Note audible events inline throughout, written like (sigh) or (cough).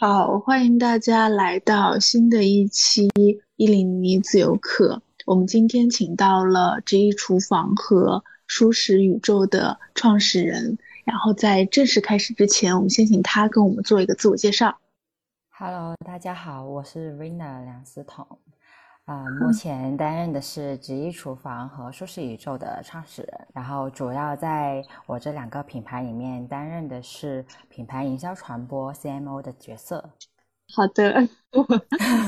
好，欢迎大家来到新的一期伊林尼自由课。我们今天请到了直译厨房和舒适宇宙的创始人。然后在正式开始之前，我们先请他跟我们做一个自我介绍。Hello，大家好，我是 Rina 梁思彤。啊，(laughs) 目前担任的是直一厨房和舒适宇宙的创始人，然后主要在我这两个品牌里面担任的是品牌营销传播 CMO 的角色。好的，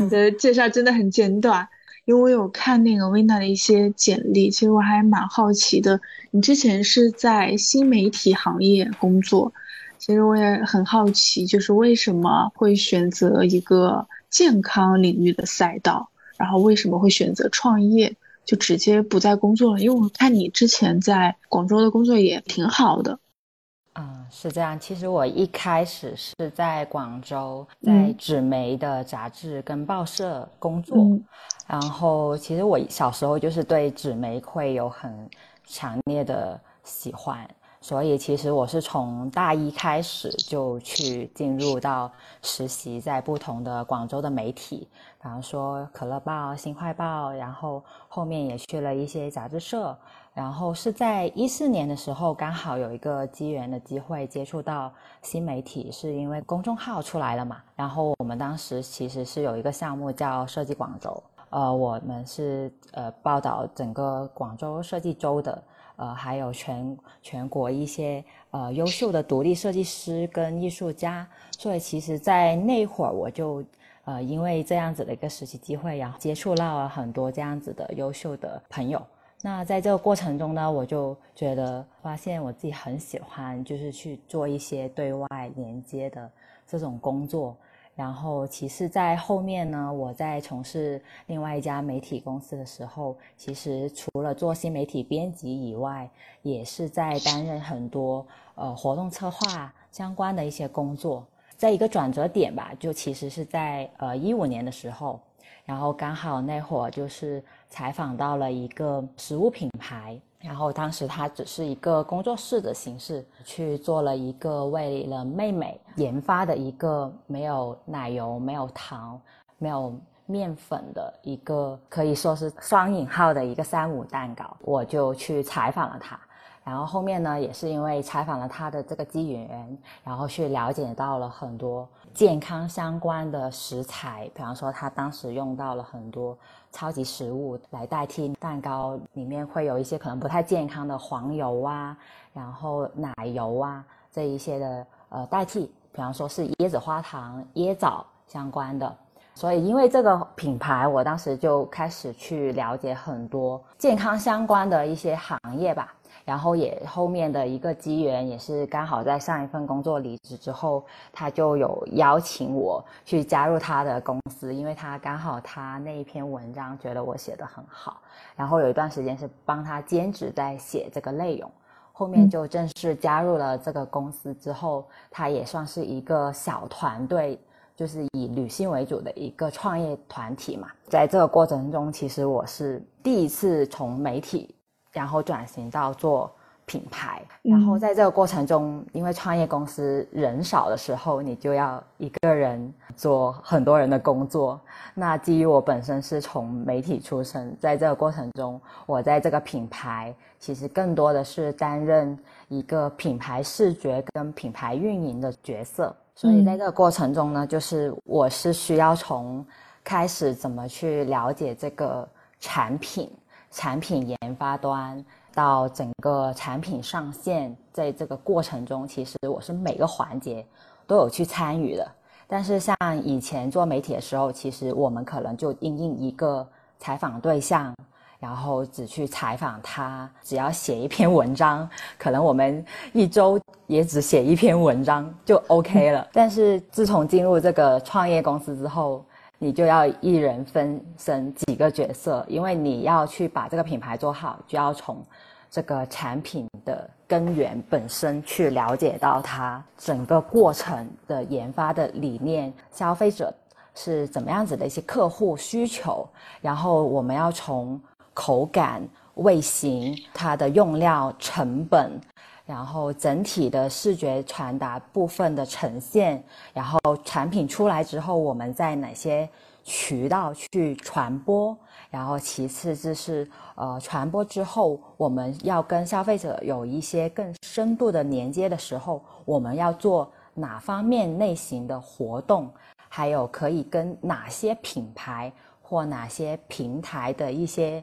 你 (laughs) 的介绍真的很简短，因为我有看那个 Vina 的一些简历，其实我还蛮好奇的。你之前是在新媒体行业工作，其实我也很好奇，就是为什么会选择一个健康领域的赛道？然后为什么会选择创业，就直接不再工作了？因为我看你之前在广州的工作也挺好的。嗯，是这样。其实我一开始是在广州，在纸媒的杂志跟报社工作。然后，其实我小时候就是对纸媒会有很强烈的喜欢。所以其实我是从大一开始就去进入到实习，在不同的广州的媒体，比方说可乐报、新快报，然后后面也去了一些杂志社。然后是在一四年的时候，刚好有一个机缘的机会接触到新媒体，是因为公众号出来了嘛。然后我们当时其实是有一个项目叫设计广州，呃，我们是呃报道整个广州设计周的。呃，还有全全国一些呃优秀的独立设计师跟艺术家，所以其实，在那会儿我就呃因为这样子的一个实习机会，然后接触到了很多这样子的优秀的朋友。那在这个过程中呢，我就觉得发现我自己很喜欢，就是去做一些对外连接的这种工作。然后，其实在后面呢，我在从事另外一家媒体公司的时候，其实除了做新媒体编辑以外，也是在担任很多呃活动策划相关的一些工作。在一个转折点吧，就其实是在呃一五年的时候，然后刚好那会儿就是采访到了一个食物品牌。然后当时他只是一个工作室的形式，去做了一个为了妹妹研发的一个没有奶油、没有糖、没有面粉的一个可以说是双引号的一个三五蛋糕。我就去采访了他，然后后面呢，也是因为采访了他的这个机缘，然后去了解到了很多健康相关的食材，比方说他当时用到了很多。超级食物来代替蛋糕，里面会有一些可能不太健康的黄油啊，然后奶油啊这一些的呃代替，比方说是椰子花糖、椰枣相关的。所以因为这个品牌，我当时就开始去了解很多健康相关的一些行业吧。然后也后面的一个机缘，也是刚好在上一份工作离职之后，他就有邀请我去加入他的公司，因为他刚好他那一篇文章觉得我写的很好，然后有一段时间是帮他兼职在写这个内容，后面就正式加入了这个公司之后，他也算是一个小团队，就是以女性为主的一个创业团体嘛，在这个过程中，其实我是第一次从媒体。然后转型到做品牌，然后在这个过程中，因为创业公司人少的时候，你就要一个人做很多人的工作。那基于我本身是从媒体出身，在这个过程中，我在这个品牌其实更多的是担任一个品牌视觉跟品牌运营的角色。所以在这个过程中呢，就是我是需要从开始怎么去了解这个产品。产品研发端到整个产品上线，在这个过程中，其实我是每个环节都有去参与的。但是像以前做媒体的时候，其实我们可能就应应一个采访对象，然后只去采访他，只要写一篇文章，可能我们一周也只写一篇文章就 OK 了。但是自从进入这个创业公司之后，你就要一人分身几个角色，因为你要去把这个品牌做好，就要从这个产品的根源本身去了解到它整个过程的研发的理念，消费者是怎么样子的一些客户需求，然后我们要从口感、味型、它的用料成本。然后整体的视觉传达部分的呈现，然后产品出来之后，我们在哪些渠道去传播？然后其次就是呃，传播之后，我们要跟消费者有一些更深度的连接的时候，我们要做哪方面类型的活动？还有可以跟哪些品牌或哪些平台的一些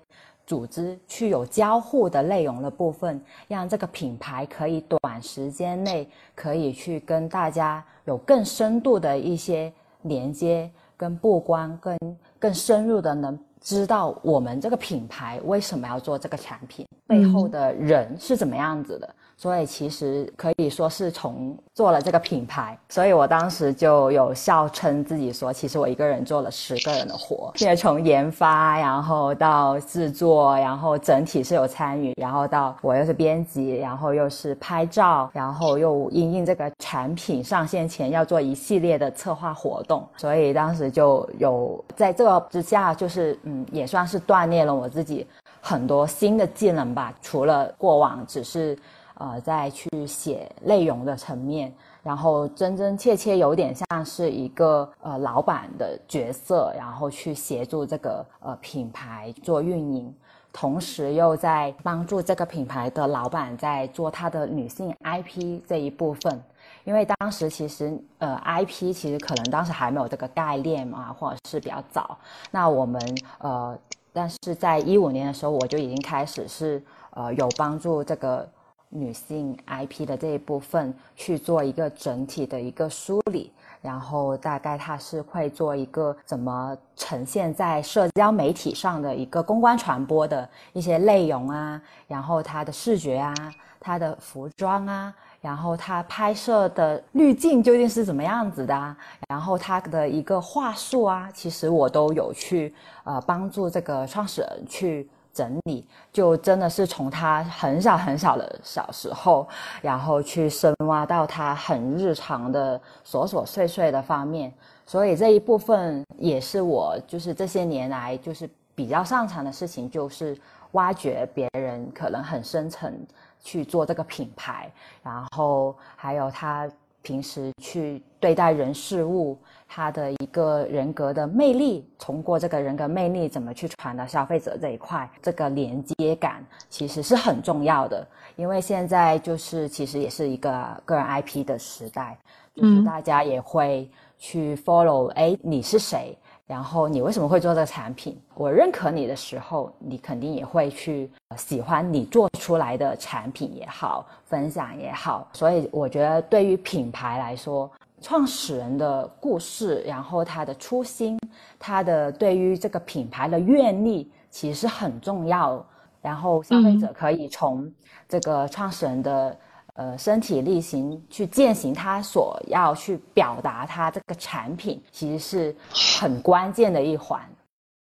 组织去有交互的内容的部分，让这个品牌可以短时间内可以去跟大家有更深度的一些连接跟曝光，更更深入的能知道我们这个品牌为什么要做这个产品，背后的人是怎么样子的。所以其实可以说是从做了这个品牌，所以我当时就有笑称自己说，其实我一个人做了十个人的活，现在从研发，然后到制作，然后整体是有参与，然后到我又是编辑，然后又是拍照，然后又因应这个产品上线前要做一系列的策划活动，所以当时就有在这个之下，就是嗯，也算是锻炼了我自己很多新的技能吧，除了过往只是。呃，再去写内容的层面，然后真真切切有点像是一个呃老板的角色，然后去协助这个呃品牌做运营，同时又在帮助这个品牌的老板在做他的女性 IP 这一部分，因为当时其实呃 IP 其实可能当时还没有这个概念嘛，或者是比较早。那我们呃，但是在一五年的时候，我就已经开始是呃有帮助这个。女性 IP 的这一部分去做一个整体的一个梳理，然后大概它是会做一个怎么呈现在社交媒体上的一个公关传播的一些内容啊，然后它的视觉啊，它的服装啊，然后它拍摄的滤镜究竟是怎么样子的啊，然后它的一个话术啊，其实我都有去呃帮助这个创始人去。整理就真的是从他很小很小的小时候，然后去深挖到他很日常的琐琐碎碎的方面，所以这一部分也是我就是这些年来就是比较擅长的事情，就是挖掘别人可能很深层去做这个品牌，然后还有他平时去对待人事物。他的一个人格的魅力，通过这个人格魅力怎么去传到消费者这一块，这个连接感其实是很重要的。因为现在就是其实也是一个个人 IP 的时代，就是大家也会去 follow，哎，你是谁？然后你为什么会做这个产品？我认可你的时候，你肯定也会去喜欢你做出来的产品也好，分享也好。所以我觉得对于品牌来说，创始人的故事，然后他的初心，他的对于这个品牌的愿力，其实很重要。然后消费者可以从这个创始人的呃身体力行去践行他所要去表达他这个产品，其实是很关键的一环。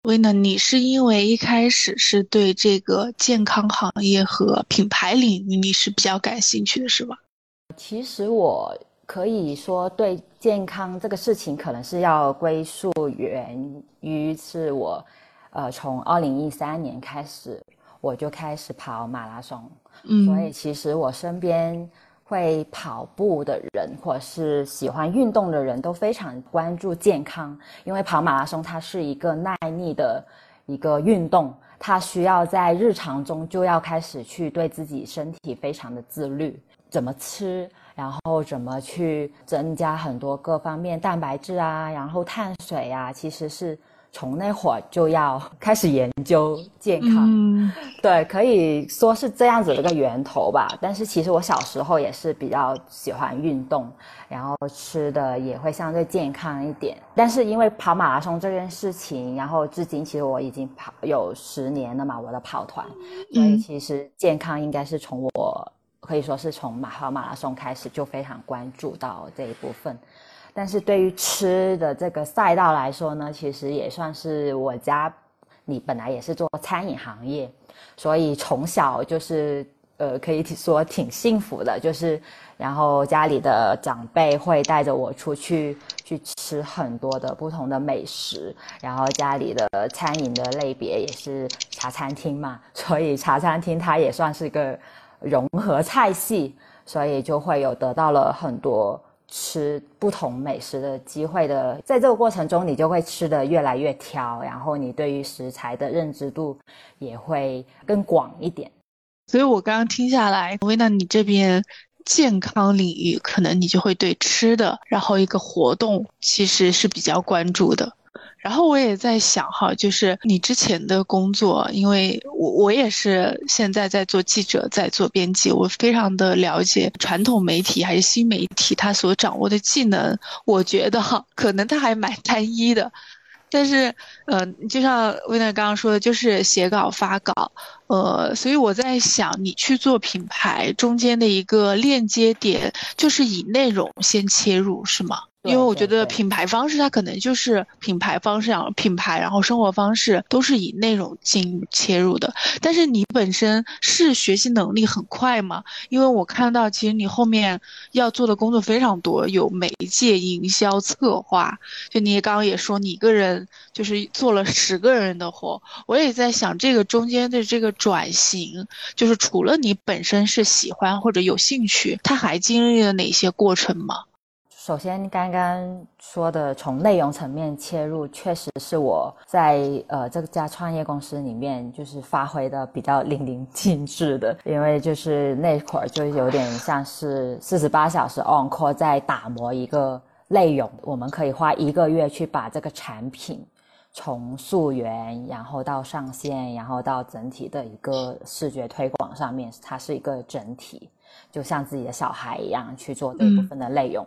威娜，你是因为一开始是对这个健康行业和品牌领域你是比较感兴趣的，是吧？其实我。可以说，对健康这个事情，可能是要归宿源于是我，呃，从二零一三年开始，我就开始跑马拉松，嗯，所以其实我身边会跑步的人，或者是喜欢运动的人都非常关注健康，因为跑马拉松它是一个耐力的一个运动，它需要在日常中就要开始去对自己身体非常的自律，怎么吃。然后怎么去增加很多各方面蛋白质啊，然后碳水啊，其实是从那会儿就要开始研究健康。嗯，对，可以说是这样子的一个源头吧。但是其实我小时候也是比较喜欢运动，然后吃的也会相对健康一点。但是因为跑马拉松这件事情，然后至今其实我已经跑有十年了嘛，我的跑团，所以其实健康应该是从我。可以说是从马跑马拉松开始就非常关注到这一部分，但是对于吃的这个赛道来说呢，其实也算是我家，你本来也是做餐饮行业，所以从小就是呃可以说挺幸福的，就是然后家里的长辈会带着我出去去吃很多的不同的美食，然后家里的餐饮的类别也是茶餐厅嘛，所以茶餐厅它也算是个。融合菜系，所以就会有得到了很多吃不同美食的机会的。在这个过程中，你就会吃的越来越挑，然后你对于食材的认知度也会更广一点。所以我刚刚听下来，薇娜，你这边健康领域可能你就会对吃的，然后一个活动其实是比较关注的。然后我也在想哈，就是你之前的工作，因为我我也是现在在做记者，在做编辑，我非常的了解传统媒体还是新媒体，他所掌握的技能，我觉得哈，可能他还蛮单一的。但是，呃，就像威娜刚刚说的，就是写稿发稿，呃，所以我在想，你去做品牌中间的一个链接点，就是以内容先切入，是吗？因为我觉得品牌方式它可能就是品牌方式，然后品牌，然后生活方式都是以内容进切入的。但是你本身是学习能力很快吗？因为我看到其实你后面要做的工作非常多，有媒介营销策划，就你刚刚也说你一个人就是做了十个人的活。我也在想这个中间的这个转型，就是除了你本身是喜欢或者有兴趣，他还经历了哪些过程吗？首先，刚刚说的从内容层面切入，确实是我在呃这家创业公司里面就是发挥的比较淋漓尽致的，因为就是那会儿就有点像是四十八小时 on call 在打磨一个内容，我们可以花一个月去把这个产品从溯源，然后到上线，然后到整体的一个视觉推广上面，它是一个整体，就像自己的小孩一样去做这部分的内容。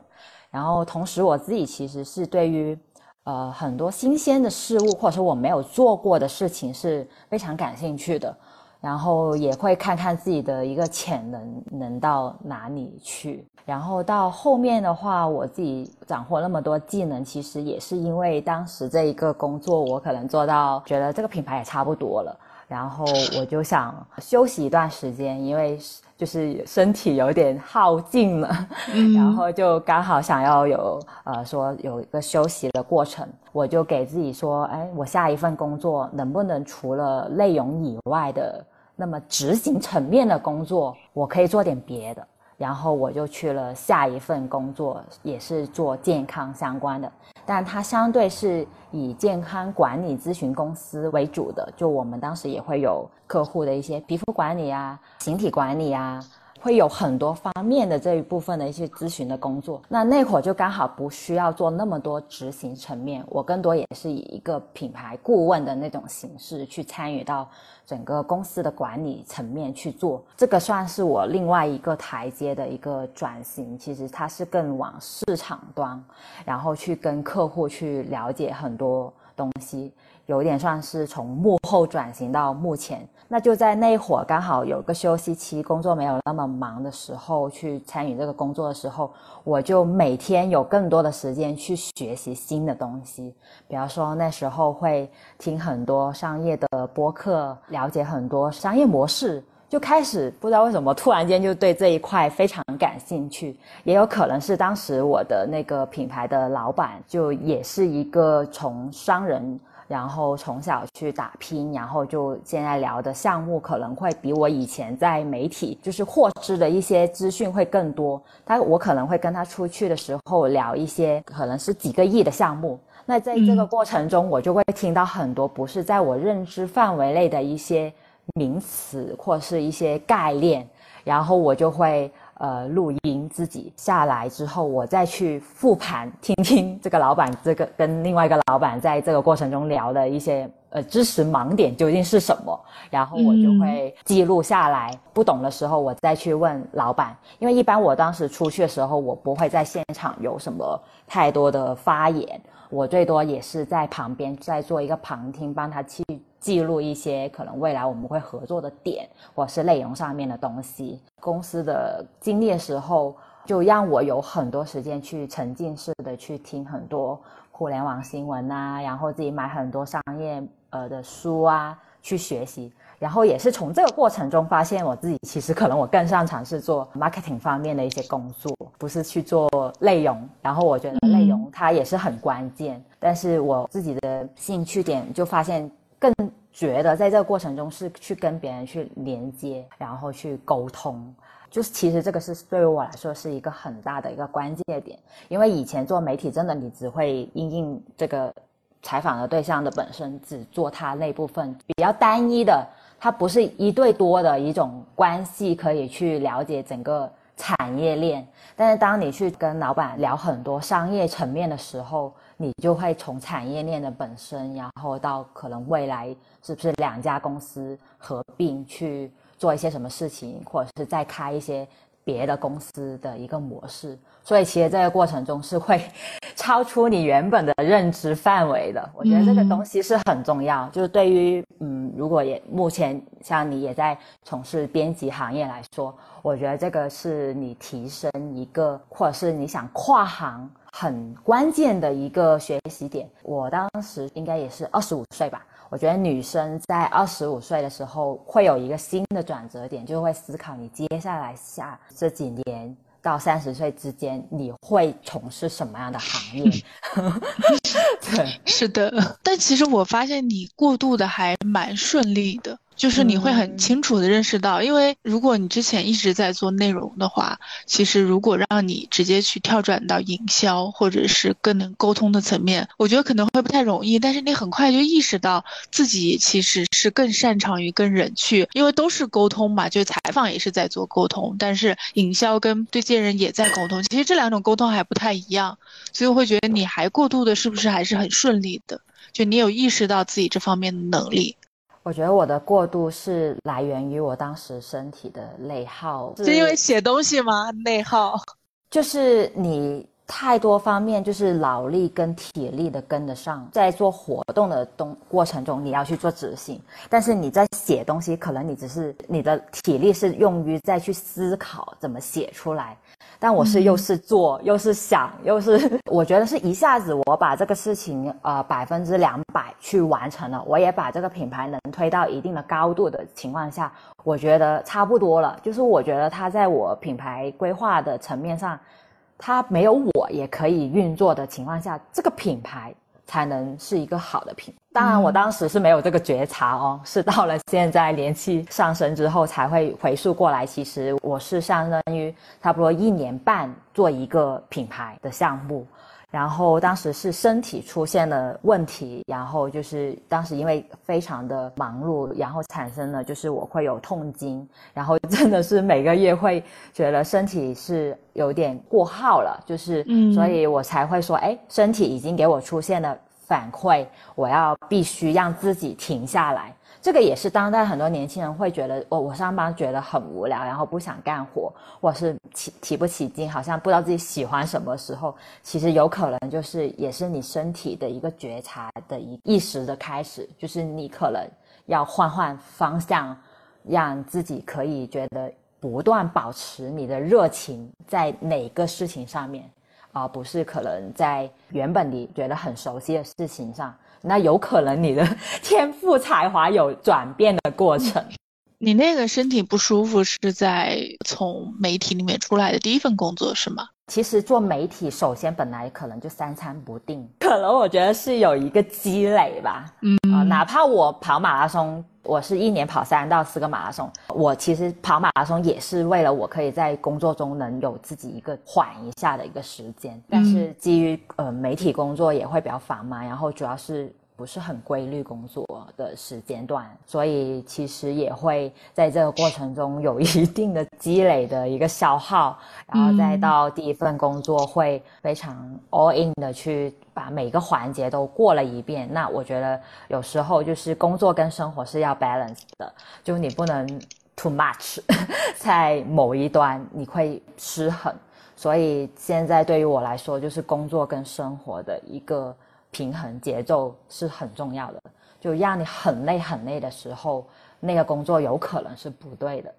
然后，同时我自己其实是对于，呃，很多新鲜的事物，或者说我没有做过的事情是非常感兴趣的。然后也会看看自己的一个潜能能到哪里去。然后到后面的话，我自己掌握那么多技能，其实也是因为当时这一个工作，我可能做到觉得这个品牌也差不多了。然后我就想休息一段时间，因为就是身体有点耗尽了，然后就刚好想要有呃说有一个休息的过程，我就给自己说，哎，我下一份工作能不能除了内容以外的那么执行层面的工作，我可以做点别的。然后我就去了下一份工作，也是做健康相关的，但它相对是以健康管理咨询公司为主的。就我们当时也会有客户的一些皮肤管理啊、形体管理啊。会有很多方面的这一部分的一些咨询的工作，那那会儿就刚好不需要做那么多执行层面，我更多也是以一个品牌顾问的那种形式去参与到整个公司的管理层面去做，这个算是我另外一个台阶的一个转型。其实它是更往市场端，然后去跟客户去了解很多东西。有点算是从幕后转型到幕前，那就在那会儿刚好有个休息期，工作没有那么忙的时候，去参与这个工作的时候，我就每天有更多的时间去学习新的东西。比方说那时候会听很多商业的播客，了解很多商业模式，就开始不知道为什么突然间就对这一块非常感兴趣。也有可能是当时我的那个品牌的老板就也是一个从商人。然后从小去打拼，然后就现在聊的项目可能会比我以前在媒体就是获知的一些资讯会更多。他我可能会跟他出去的时候聊一些可能是几个亿的项目。那在这个过程中，我就会听到很多不是在我认知范围内的一些名词或是一些概念，然后我就会。呃，录音自己下来之后，我再去复盘听听这个老板这个跟另外一个老板在这个过程中聊的一些呃知识盲点究竟是什么，然后我就会记录下来。不懂的时候，我再去问老板。因为一般我当时出去的时候，我不会在现场有什么太多的发言，我最多也是在旁边再做一个旁听，帮他去。记录一些可能未来我们会合作的点，或是内容上面的东西。公司的经历的时候，就让我有很多时间去沉浸式的去听很多互联网新闻啊，然后自己买很多商业呃的书啊去学习。然后也是从这个过程中发现，我自己其实可能我更擅长是做 marketing 方面的一些工作，不是去做内容。然后我觉得内容它也是很关键，但是我自己的兴趣点就发现。更觉得在这个过程中是去跟别人去连接，然后去沟通，就是其实这个是对于我来说是一个很大的一个关键点，因为以前做媒体真的你只会应应这个采访的对象的本身，只做他那部分比较单一的，它不是一对多的一种关系可以去了解整个产业链。但是当你去跟老板聊很多商业层面的时候，你就会从产业链的本身，然后到可能未来是不是两家公司合并去做一些什么事情，或者是再开一些别的公司的一个模式。所以其实这个过程中是会 (laughs) 超出你原本的认知范围的。我觉得这个东西是很重要，就是对于嗯，如果也目前像你也在从事编辑行业来说，我觉得这个是你提升一个，或者是你想跨行。很关键的一个学习点，我当时应该也是二十五岁吧。我觉得女生在二十五岁的时候会有一个新的转折点，就会思考你接下来下这几年到三十岁之间你会从事什么样的行业。(laughs) 对，是的。但其实我发现你过渡的还蛮顺利的。就是你会很清楚的认识到，因为如果你之前一直在做内容的话，其实如果让你直接去跳转到营销或者是更能沟通的层面，我觉得可能会不太容易。但是你很快就意识到自己其实是更擅长于跟人去，因为都是沟通嘛，就采访也是在做沟通，但是营销跟对接人也在沟通，其实这两种沟通还不太一样，所以我会觉得你还过渡的是不是还是很顺利的？就你有意识到自己这方面的能力。我觉得我的过度是来源于我当时身体的内耗，是因为写东西吗？内耗 (laughs) 就是你太多方面，就是脑力跟体力的跟得上，在做活动的东过程中，你要去做执行，但是你在写东西，可能你只是你的体力是用于再去思考怎么写出来。但我是又是做又是想又是，(laughs) 我觉得是一下子我把这个事情呃百分之两百去完成了，我也把这个品牌能推到一定的高度的情况下，我觉得差不多了。就是我觉得它在我品牌规划的层面上，它没有我也可以运作的情况下，这个品牌。才能是一个好的品。当然，我当时是没有这个觉察哦，是到了现在年纪上升之后才会回溯过来。其实我是相当于差不多一年半做一个品牌的项目。然后当时是身体出现了问题，然后就是当时因为非常的忙碌，然后产生了就是我会有痛经，然后 (laughs) 真的是每个月会觉得身体是有点过耗了，就是所以我才会说，哎，身体已经给我出现了反馈，我要必须让自己停下来。这个也是当代很多年轻人会觉得，我我上班觉得很无聊，然后不想干活，或是提提不起劲，好像不知道自己喜欢什么时候，其实有可能就是也是你身体的一个觉察的一意识的开始，就是你可能要换换方向，让自己可以觉得不断保持你的热情在哪个事情上面，而不是可能在原本你觉得很熟悉的事情上。那有可能你的 (laughs) 天赋才华有转变的过程。你那个身体不舒服是在从媒体里面出来的第一份工作是吗？其实做媒体，首先本来可能就三餐不定，可能我觉得是有一个积累吧。嗯啊，哪怕我跑马拉松，我是一年跑三到四个马拉松，我其实跑马拉松也是为了我可以在工作中能有自己一个缓一下的一个时间。但是基于呃媒体工作也会比较繁忙，然后主要是。不是很规律工作的时间段，所以其实也会在这个过程中有一定的积累的一个消耗，然后再到第一份工作会非常 all in 的去把每个环节都过了一遍。那我觉得有时候就是工作跟生活是要 balance 的，就你不能 too much，(laughs) 在某一端你会失衡。所以现在对于我来说，就是工作跟生活的一个。平衡节奏是很重要的，就让你很累很累的时候，那个工作有可能是不对的。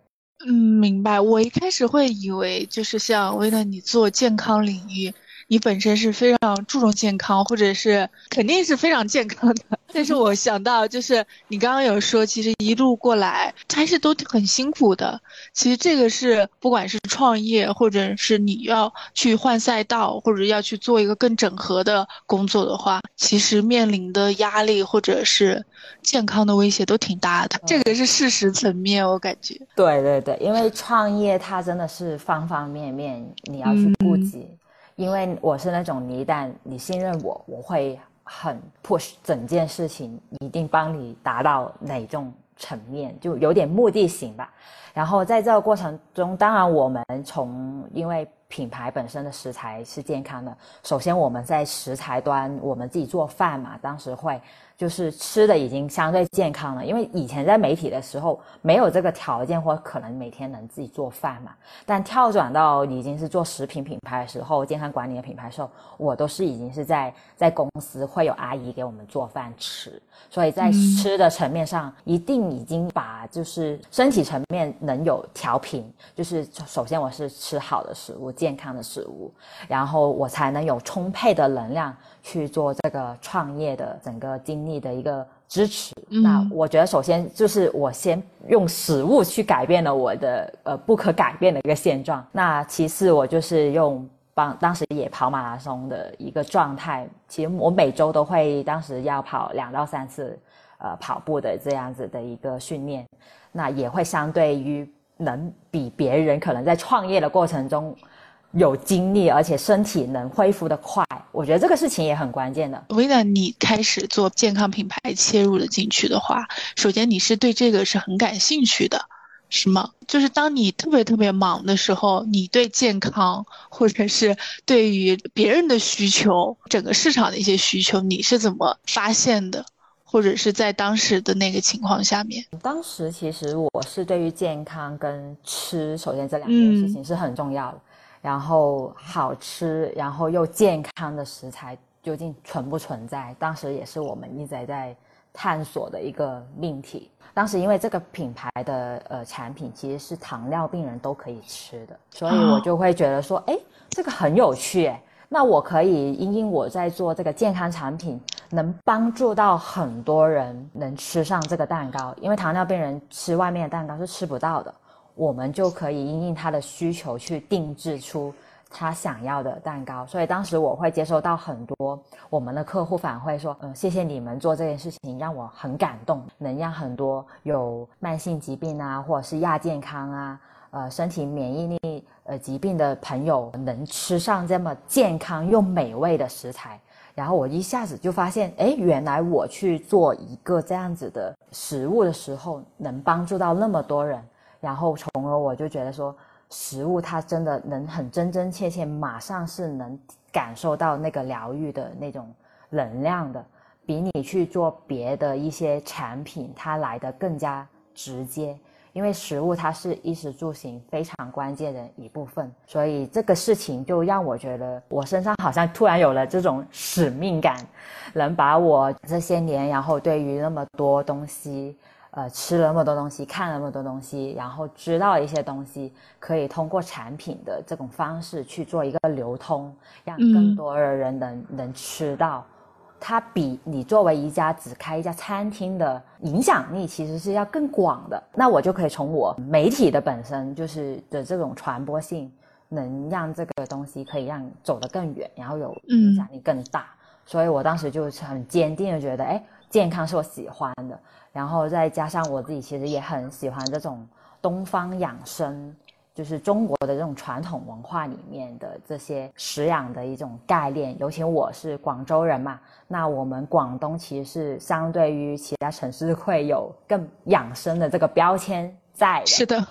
嗯，明白。我一开始会以为就是像为了你做健康领域。你本身是非常注重健康，或者是肯定是非常健康的。(laughs) 但是我想到，就是你刚刚有说，其实一路过来还是都很辛苦的。其实这个是不管是创业，或者是你要去换赛道，或者要去做一个更整合的工作的话，其实面临的压力或者是健康的威胁都挺大的。这个是事实层面，我感觉。对对对，因为创业它真的是方方面面你要去顾及。因为我是那种，你一旦你信任我，我会很 push 整件事情，一定帮你达到哪种层面，就有点目的性吧。然后在这个过程中，当然我们从因为品牌本身的食材是健康的，首先我们在食材端，我们自己做饭嘛，当时会。就是吃的已经相对健康了，因为以前在媒体的时候没有这个条件，或可能每天能自己做饭嘛。但跳转到已经是做食品品牌的时候，健康管理的品牌时候，我都是已经是在在公司会有阿姨给我们做饭吃，所以在吃的层面上，一定已经把就是身体层面能有调平。就是首先我是吃好的食物，健康的食物，然后我才能有充沛的能量。去做这个创业的整个经历的一个支持，那我觉得首先就是我先用食物去改变了我的呃不可改变的一个现状。那其次我就是用帮当时也跑马拉松的一个状态，其实我每周都会当时要跑两到三次呃跑步的这样子的一个训练，那也会相对于能比别人可能在创业的过程中。有精力，而且身体能恢复的快，我觉得这个事情也很关键的。薇娜，你开始做健康品牌切入了进去的话，首先你是对这个是很感兴趣的，是吗？就是当你特别特别忙的时候，你对健康或者是对于别人的需求，整个市场的一些需求，你是怎么发现的？或者是在当时的那个情况下面？当时其实我是对于健康跟吃，首先这两件事情是很重要的。然后好吃，然后又健康的食材究竟存不存在？当时也是我们一直在探索的一个命题。当时因为这个品牌的呃产品其实是糖尿病人都可以吃的，所以我就会觉得说，哎，这个很有趣，哎，那我可以因因我在做这个健康产品，能帮助到很多人能吃上这个蛋糕，因为糖尿病人吃外面的蛋糕是吃不到的。我们就可以因应他的需求去定制出他想要的蛋糕，所以当时我会接收到很多我们的客户反馈说，嗯，谢谢你们做这件事情，让我很感动，能让很多有慢性疾病啊，或者是亚健康啊，呃，身体免疫力呃疾病的朋友能吃上这么健康又美味的食材，然后我一下子就发现，哎，原来我去做一个这样子的食物的时候，能帮助到那么多人。然后，从而我就觉得说，食物它真的能很真真切切，马上是能感受到那个疗愈的那种能量的，比你去做别的一些产品，它来的更加直接。因为食物它是衣食住行非常关键的一部分，所以这个事情就让我觉得，我身上好像突然有了这种使命感，能把我这些年，然后对于那么多东西。呃，吃了那么多东西，看了那么多东西，然后知道一些东西，可以通过产品的这种方式去做一个流通，让更多的人能能吃到。它比你作为一家只开一家餐厅的影响力其实是要更广的。那我就可以从我媒体的本身就是的这种传播性，能让这个东西可以让走得更远，然后有影响力更大。所以我当时就很坚定的觉得，哎，健康是我喜欢的。然后再加上我自己，其实也很喜欢这种东方养生，就是中国的这种传统文化里面的这些食养的一种概念。尤其我是广州人嘛，那我们广东其实是相对于其他城市会有更养生的这个标签在的。是的，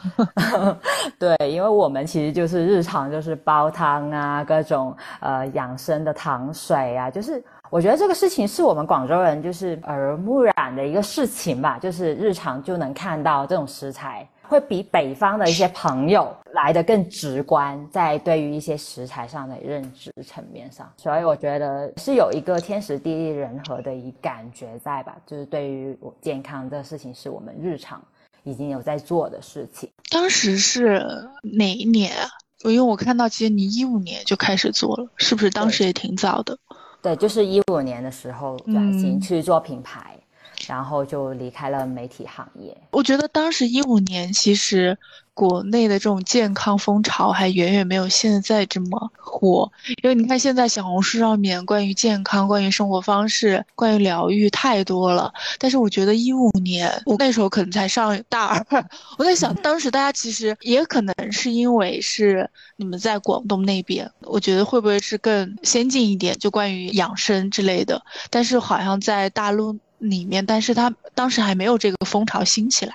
(laughs) 对，因为我们其实就是日常就是煲汤啊，各种呃养生的糖水啊，就是。我觉得这个事情是我们广州人就是耳濡目染的一个事情吧，就是日常就能看到这种食材，会比北方的一些朋友来的更直观，在对于一些食材上的认知层面上，所以我觉得是有一个天时地利人和的一感觉在吧，就是对于我健康这个事情是我们日常已经有在做的事情。当时是哪一年啊？因为我看到其实你一五年就开始做了，是不是当时也挺早的？对，就是一五年的时候转型去做品牌。然后就离开了媒体行业。我觉得当时一五年，其实国内的这种健康风潮还远远没有现在这么火。因为你看，现在小红书上面关于健康、关于生活方式、关于疗愈太多了。但是我觉得一五年，我那时候可能才上大二。(laughs) 我在想，当时大家其实也可能是因为是你们在广东那边，我觉得会不会是更先进一点，就关于养生之类的。但是好像在大陆。里面，但是他当时还没有这个风潮兴起来。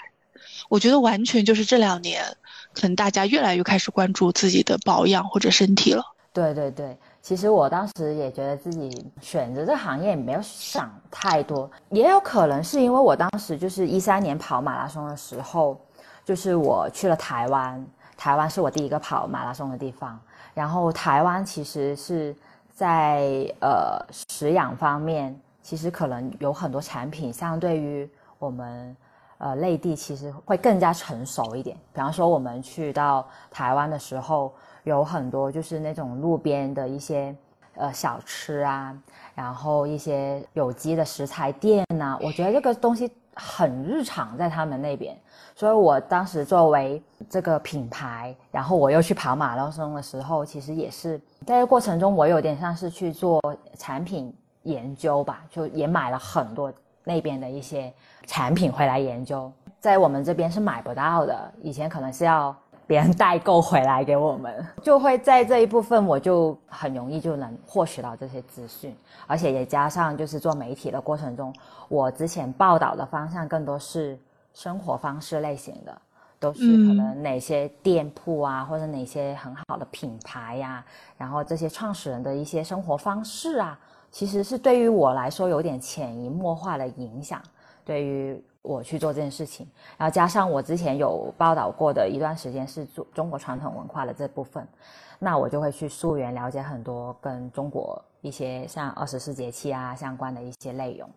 我觉得完全就是这两年，可能大家越来越开始关注自己的保养或者身体了。对对对，其实我当时也觉得自己选择这行业也没有想太多，也有可能是因为我当时就是一三年跑马拉松的时候，就是我去了台湾，台湾是我第一个跑马拉松的地方。然后台湾其实是在呃食养方面。其实可能有很多产品，相对于我们，呃，内地其实会更加成熟一点。比方说，我们去到台湾的时候，有很多就是那种路边的一些呃小吃啊，然后一些有机的食材店呐，我觉得这个东西很日常，在他们那边。所以我当时作为这个品牌，然后我又去跑马拉松的时候，其实也是在这过程中，我有点像是去做产品。研究吧，就也买了很多那边的一些产品回来研究，在我们这边是买不到的，以前可能是要别人代购回来给我们，就会在这一部分我就很容易就能获取到这些资讯，而且也加上就是做媒体的过程中，我之前报道的方向更多是生活方式类型的，都是可能哪些店铺啊，或者哪些很好的品牌呀，然后这些创始人的一些生活方式啊。其实是对于我来说有点潜移默化的影响，对于我去做这件事情，然后加上我之前有报道过的一段时间是中中国传统文化的这部分，那我就会去溯源了解很多跟中国一些像二十四节气啊相关的一些内容。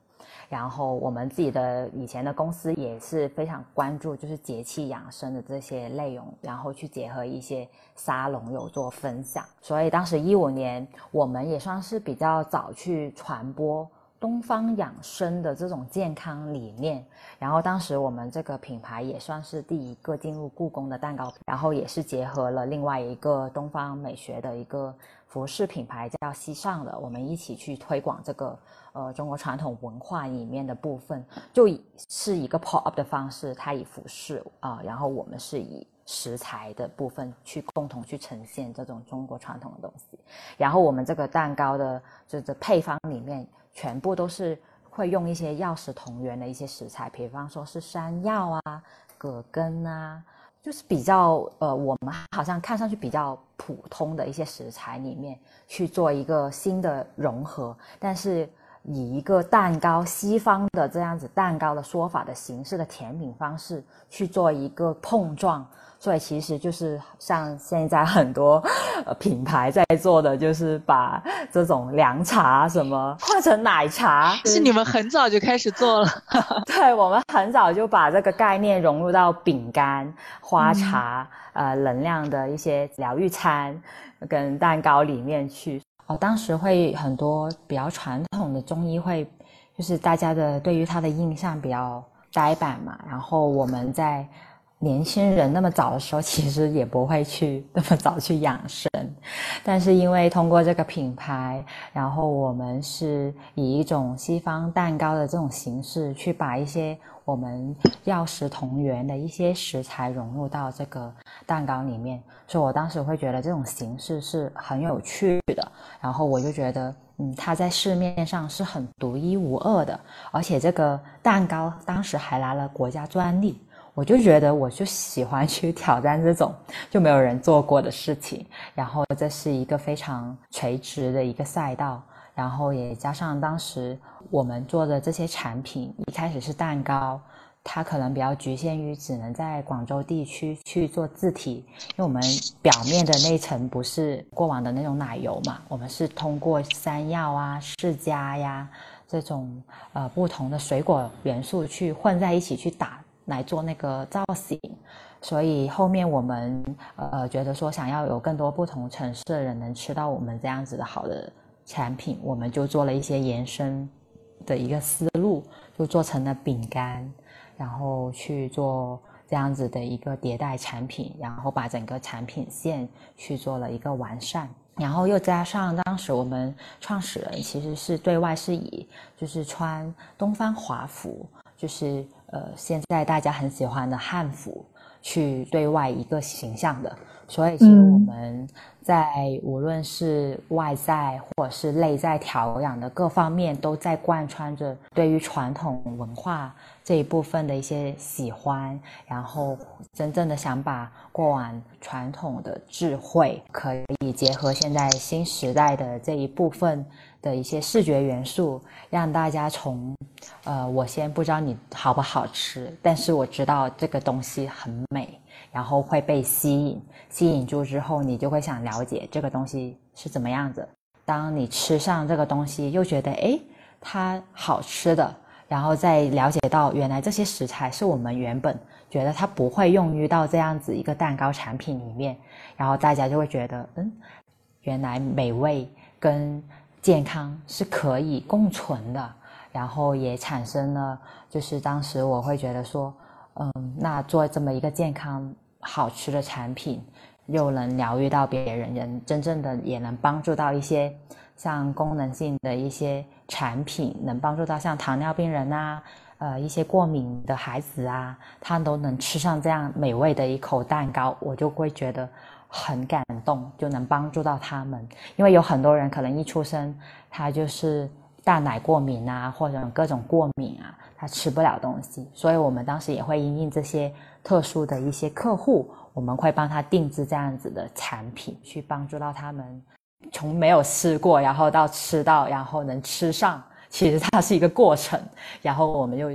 然后我们自己的以前的公司也是非常关注，就是节气养生的这些内容，然后去结合一些沙龙有做分享。所以当时一五年，我们也算是比较早去传播东方养生的这种健康理念。然后当时我们这个品牌也算是第一个进入故宫的蛋糕，然后也是结合了另外一个东方美学的一个服饰品牌叫西上的，我们一起去推广这个。呃，中国传统文化里面的部分，就是一个 pop up 的方式，它以服饰啊，然后我们是以食材的部分去共同去呈现这种中国传统的东西。然后我们这个蛋糕的这这配方里面，全部都是会用一些药食同源的一些食材，比方说是山药啊、葛根啊，就是比较呃，我们好像看上去比较普通的一些食材里面去做一个新的融合，但是。以一个蛋糕西方的这样子蛋糕的说法的形式的甜品方式去做一个碰撞，所以其实就是像现在很多呃品牌在做的，就是把这种凉茶什么 (laughs) 换成奶茶。是你们很早就开始做了？(laughs) (laughs) 对，我们很早就把这个概念融入到饼干、花茶、呃能量的一些疗愈餐跟蛋糕里面去。哦，当时会很多比较传统的中医会，就是大家的对于他的印象比较呆板嘛。然后我们在年轻人那么早的时候，其实也不会去那么早去养生。但是因为通过这个品牌，然后我们是以一种西方蛋糕的这种形式去把一些。我们药食同源的一些食材融入到这个蛋糕里面，所以我当时会觉得这种形式是很有趣的。然后我就觉得，嗯，它在市面上是很独一无二的，而且这个蛋糕当时还拿了国家专利。我就觉得，我就喜欢去挑战这种就没有人做过的事情。然后这是一个非常垂直的一个赛道。然后也加上当时我们做的这些产品，一开始是蛋糕，它可能比较局限于只能在广州地区去做字体，因为我们表面的那层不是过往的那种奶油嘛，我们是通过山药啊、释迦呀这种呃不同的水果元素去混在一起去打来做那个造型。所以后面我们呃觉得说想要有更多不同城市的人能吃到我们这样子的好的产品，我们就做了一些延伸的一个思路，就做成了饼干，然后去做这样子的一个迭代产品，然后把整个产品线去做了一个完善，然后又加上当时我们创始人其实是对外是以就是穿东方华服，就是呃现在大家很喜欢的汉服。去对外一个形象的，所以其实我们在无论是外在或者是内在调养的各方面，都在贯穿着对于传统文化这一部分的一些喜欢，然后真正的想把过往传统的智慧，可以结合现在新时代的这一部分。的一些视觉元素，让大家从，呃，我先不知道你好不好吃，但是我知道这个东西很美，然后会被吸引，吸引住之后，你就会想了解这个东西是怎么样子。当你吃上这个东西，又觉得诶，它好吃的，然后再了解到原来这些食材是我们原本觉得它不会用于到这样子一个蛋糕产品里面，然后大家就会觉得，嗯，原来美味跟。健康是可以共存的，然后也产生了，就是当时我会觉得说，嗯，那做这么一个健康好吃的产品，又能疗愈到别人，人真正的也能帮助到一些像功能性的一些产品，能帮助到像糖尿病人啊，呃，一些过敏的孩子啊，他都能吃上这样美味的一口蛋糕，我就会觉得。很感动，就能帮助到他们，因为有很多人可能一出生他就是大奶过敏啊，或者各种过敏啊，他吃不了东西，所以我们当时也会因应这些特殊的一些客户，我们会帮他定制这样子的产品，去帮助到他们。从没有吃过，然后到吃到，然后能吃上，其实它是一个过程，然后我们又。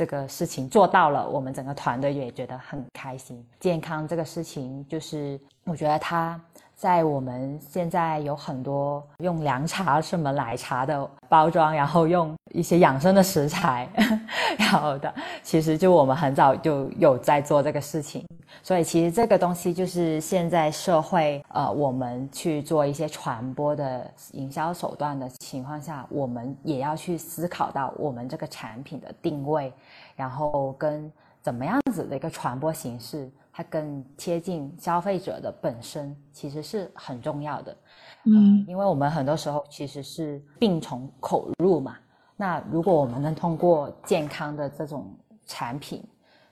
这个事情做到了，我们整个团队也觉得很开心。健康这个事情，就是我觉得它。在我们现在有很多用凉茶什么奶茶的包装，然后用一些养生的食材，然后的，其实就我们很早就有在做这个事情，所以其实这个东西就是现在社会呃，我们去做一些传播的营销手段的情况下，我们也要去思考到我们这个产品的定位，然后跟怎么样子的一个传播形式。它更贴近消费者的本身，其实是很重要的。嗯，因为我们很多时候其实是病从口入嘛。那如果我们能通过健康的这种产品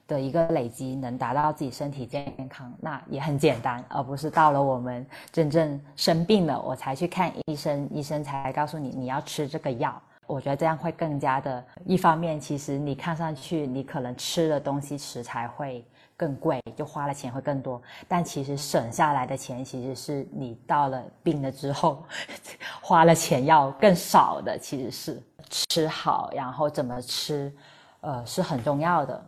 的一个累积，能达到自己身体健康，那也很简单，而不是到了我们真正生病了，我才去看医生，医生才告诉你你要吃这个药。我觉得这样会更加的，一方面其实你看上去你可能吃的东西食材会。更贵，就花了钱会更多，但其实省下来的钱，其实是你到了病了之后，(laughs) 花了钱要更少的。其实是吃好，然后怎么吃，呃，是很重要的。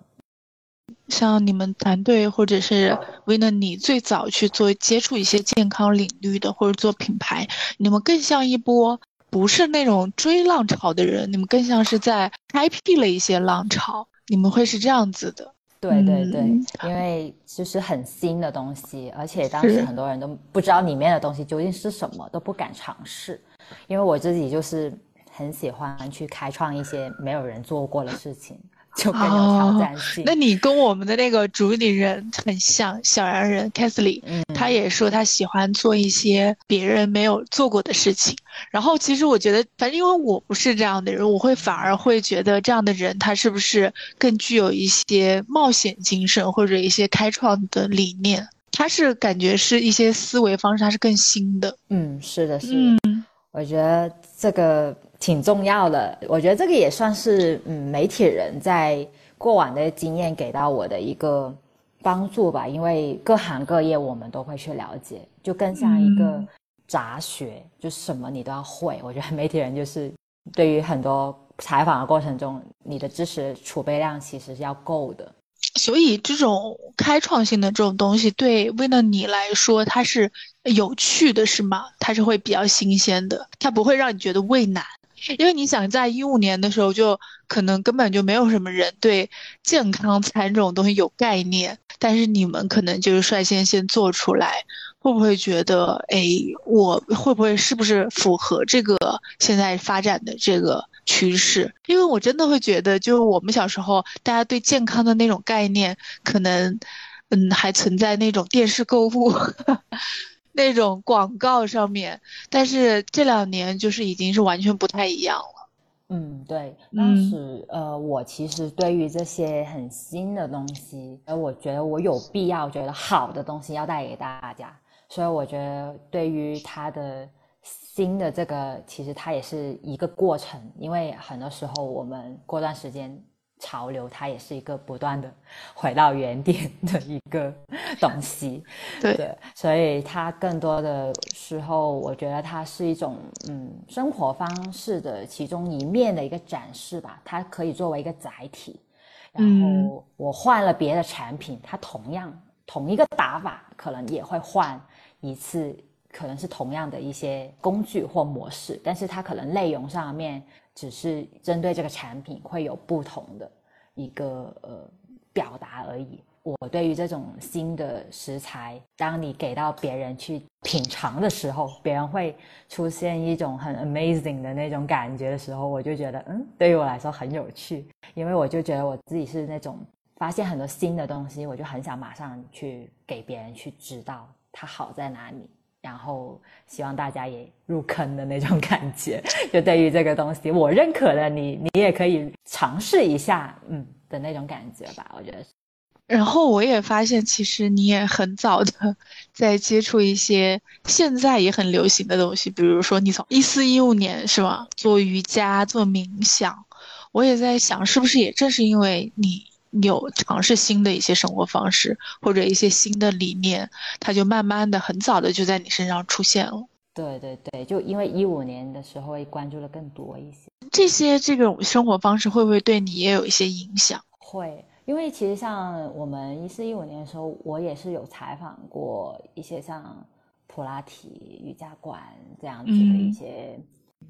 像你们团队或者是为了你最早去做接触一些健康领域的，或者做品牌，你们更像一波不是那种追浪潮的人，你们更像是在开辟了一些浪潮，你们会是这样子的。对对对，因为就是很新的东西，而且当时很多人都不知道里面的东西究竟是什么，都不敢尝试。因为我自己就是很喜欢去开创一些没有人做过的事情。就更有挑战性。那你跟我们的那个主理人很像，小洋人 k a t h l y 嗯，他也说他喜欢做一些别人没有做过的事情。然后其实我觉得，反正因为我不是这样的人，我会反而会觉得这样的人他是不是更具有一些冒险精神或者一些开创的理念？他是感觉是一些思维方式，他是更新的。嗯，是的，是的。嗯，我觉得这个。挺重要的，我觉得这个也算是嗯媒体人在过往的经验给到我的一个帮助吧。因为各行各业我们都会去了解，就更像一个杂学，就什么你都要会。我觉得媒体人就是对于很多采访的过程中，你的知识储备量其实是要够的。所以这种开创性的这种东西，对为了你来说，它是有趣的，是吗？它是会比较新鲜的，它不会让你觉得畏难。因为你想，在一五年的时候，就可能根本就没有什么人对健康餐这种东西有概念，但是你们可能就是率先先做出来，会不会觉得，哎，我会不会是不是符合这个现在发展的这个趋势？因为我真的会觉得，就是我们小时候大家对健康的那种概念，可能，嗯，还存在那种电视购物。那种广告上面，但是这两年就是已经是完全不太一样了。嗯，对，当时呃，我其实对于这些很新的东西，而我觉得我有必要觉得好的东西要带给大家，所以我觉得对于它的新的这个，其实它也是一个过程，因为很多时候我们过段时间。潮流它也是一个不断的回到原点的一个东西，(laughs) 对，所以它更多的时候，我觉得它是一种嗯生活方式的其中一面的一个展示吧。它可以作为一个载体，然后我换了别的产品，它同样同一个打法，可能也会换一次，可能是同样的一些工具或模式，但是它可能内容上面。只是针对这个产品会有不同的一个呃表达而已。我对于这种新的食材，当你给到别人去品尝的时候，别人会出现一种很 amazing 的那种感觉的时候，我就觉得嗯，对于我来说很有趣，因为我就觉得我自己是那种发现很多新的东西，我就很想马上去给别人去知道它好在哪里。然后希望大家也入坑的那种感觉，(laughs) 就对于这个东西，我认可的，你你也可以尝试一下，嗯的那种感觉吧，我觉得是。然后我也发现，其实你也很早的 (laughs) 在接触一些现在也很流行的东西，比如说你从一四一五年是吧，做瑜伽、做冥想，我也在想，是不是也正是因为你。有尝试新的一些生活方式或者一些新的理念，它就慢慢的很早的就在你身上出现了。对对对，就因为一五年的时候会关注的更多一些，这些这种生活方式会不会对你也有一些影响？会，因为其实像我们一四一五年的时候，我也是有采访过一些像普拉提、瑜伽馆这样子的一些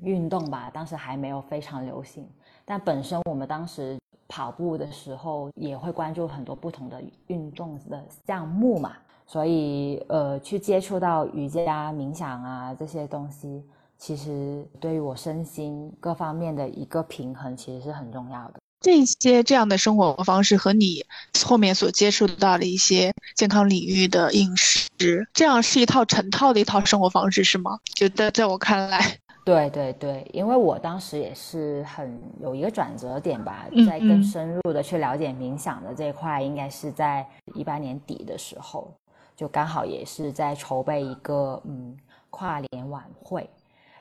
运动吧，当时还没有非常流行，但本身我们当时。跑步的时候也会关注很多不同的运动的项目嘛，所以呃，去接触到瑜伽、冥想啊这些东西，其实对于我身心各方面的一个平衡，其实是很重要的。这些这样的生活方式和你后面所接触到的一些健康领域的饮食，这样是一套成套的一套生活方式，是吗？就在在我看来。对对对，因为我当时也是很有一个转折点吧，在更深入的去了解冥想的这一块，应该是在一八年底的时候，就刚好也是在筹备一个嗯跨年晚会，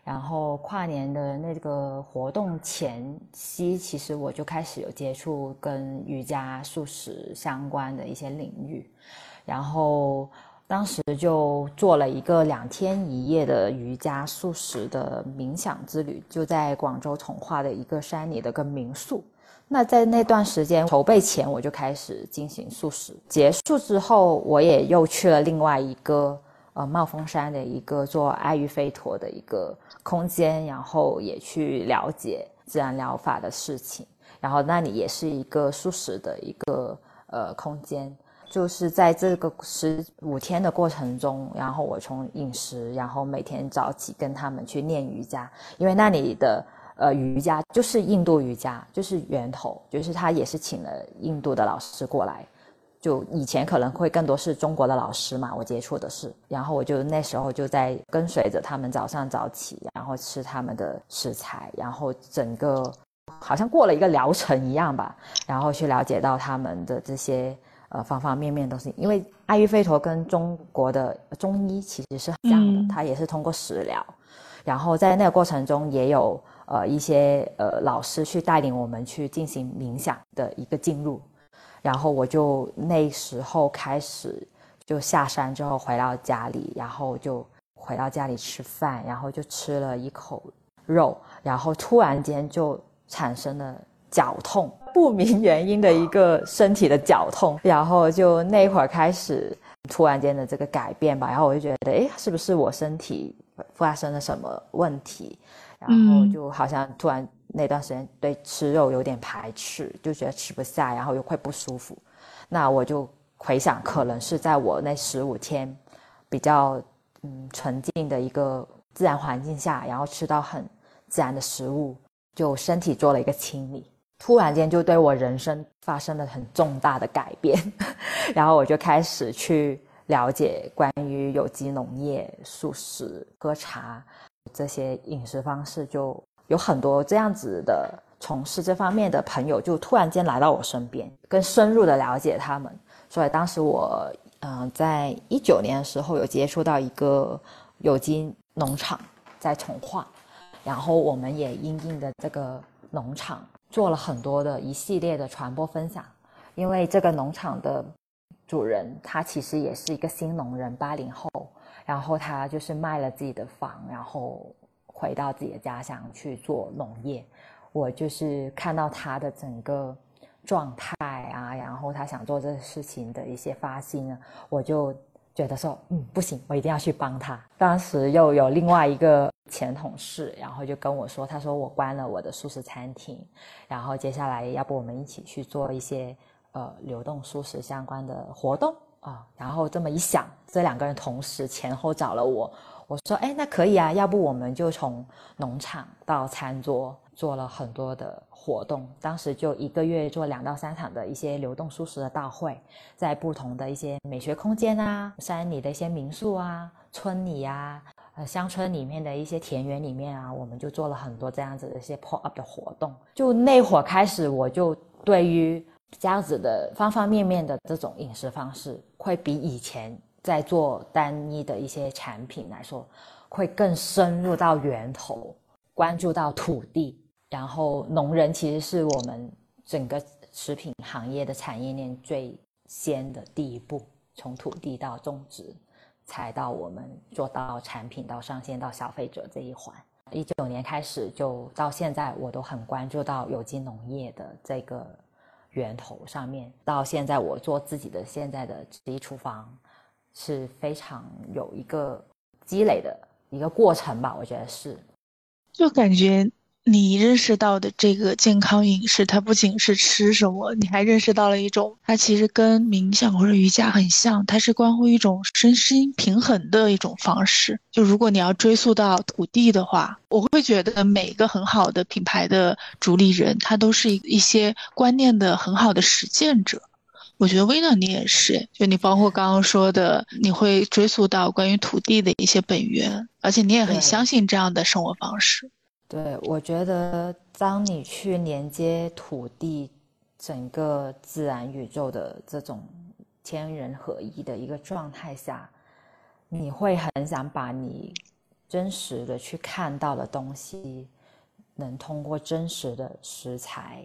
然后跨年的那个活动前夕，其实我就开始有接触跟瑜伽素食相关的一些领域，然后。当时就做了一个两天一夜的瑜伽素食的冥想之旅，就在广州从化的一个山里的个民宿。那在那段时间筹备前，我就开始进行素食。结束之后，我也又去了另外一个呃帽峰山的一个做爱育吠陀的一个空间，然后也去了解自然疗法的事情。然后那里也是一个素食的一个呃空间。就是在这个十五天的过程中，然后我从饮食，然后每天早起跟他们去练瑜伽，因为那里的呃瑜伽就是印度瑜伽，就是源头，就是他也是请了印度的老师过来，就以前可能会更多是中国的老师嘛，我接触的是，然后我就那时候就在跟随着他们早上早起，然后吃他们的食材，然后整个好像过了一个疗程一样吧，然后去了解到他们的这些。呃，方方面面都是，因为阿育吠陀跟中国的中医其实是这样的，它也是通过食疗，然后在那个过程中也有呃一些呃老师去带领我们去进行冥想的一个进入，然后我就那时候开始就下山之后回到家里，然后就回到家里吃饭，然后就吃了一口肉，然后突然间就产生了。绞痛，不明原因的一个身体的绞痛，然后就那会儿开始突然间的这个改变吧，然后我就觉得，哎，是不是我身体发生了什么问题？然后就好像突然那段时间对吃肉有点排斥，就觉得吃不下，然后又会不舒服。那我就回想，可能是在我那十五天比较嗯纯净的一个自然环境下，然后吃到很自然的食物，就身体做了一个清理，突然间就对我人生发生了很重大的改变，(laughs) 然后我就开始去。了解关于有机农业、素食、喝茶这些饮食方式，就有很多这样子的从事这方面的朋友，就突然间来到我身边，更深入的了解他们。所以当时我，嗯，在一九年的时候有接触到一个有机农场在从化，然后我们也因应的这个农场做了很多的一系列的传播分享，因为这个农场的。主人他其实也是一个新农人，八零后，然后他就是卖了自己的房，然后回到自己的家乡去做农业。我就是看到他的整个状态啊，然后他想做这个事情的一些发心啊，我就觉得说，嗯，不行，我一定要去帮他。当时又有另外一个前同事，然后就跟我说，他说我关了我的素食餐厅，然后接下来要不我们一起去做一些。呃，流动素食相关的活动啊，然后这么一想，这两个人同时前后找了我，我说，哎，那可以啊，要不我们就从农场到餐桌做了很多的活动，当时就一个月做两到三场的一些流动素食的大会，在不同的一些美学空间啊，山里的一些民宿啊，村里呀，呃，乡村里面的一些田园里面啊，我们就做了很多这样子的一些 pop up 的活动，就那会儿开始，我就对于。这样子的方方面面的这种饮食方式，会比以前在做单一的一些产品来说，会更深入到源头，关注到土地。然后，农人其实是我们整个食品行业的产业链最先的第一步，从土地到种植，才到我们做到产品到上线到消费者这一环。一九年开始就到现在，我都很关注到有机农业的这个。源头上面到现在，我做自己的现在的自己厨房，是非常有一个积累的一个过程吧，我觉得是，就感觉。你认识到的这个健康饮食，它不仅是吃什么，你还认识到了一种，它其实跟冥想或者瑜伽很像，它是关乎一种身心平衡的一种方式。就如果你要追溯到土地的话，我会觉得每一个很好的品牌的主理人，他都是一一些观念的很好的实践者。我觉得薇娜你也是，就你包括刚刚说的，你会追溯到关于土地的一些本源，而且你也很相信这样的生活方式。对，我觉得当你去连接土地、整个自然宇宙的这种天人合一的一个状态下，你会很想把你真实的去看到的东西，能通过真实的食材，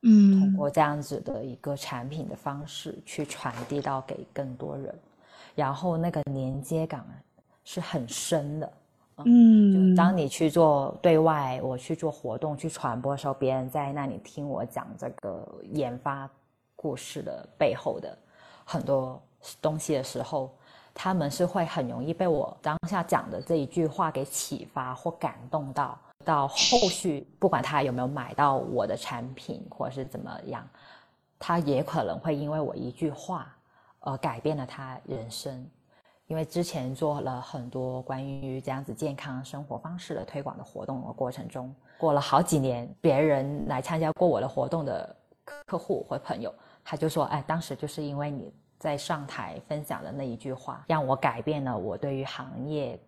嗯，通过这样子的一个产品的方式去传递到给更多人，然后那个连接感是很深的。嗯，就当你去做对外，我去做活动去传播的时候，别人在那里听我讲这个研发故事的背后的很多东西的时候，他们是会很容易被我当下讲的这一句话给启发或感动到。到后续，不管他有没有买到我的产品或者是怎么样，他也可能会因为我一句话而改变了他人生。因为之前做了很多关于这样子健康生活方式的推广的活动的过程中，过了好几年，别人来参加过我的活动的客户或朋友，他就说：“哎，当时就是因为你在上台分享的那一句话，让我改变了我对于行业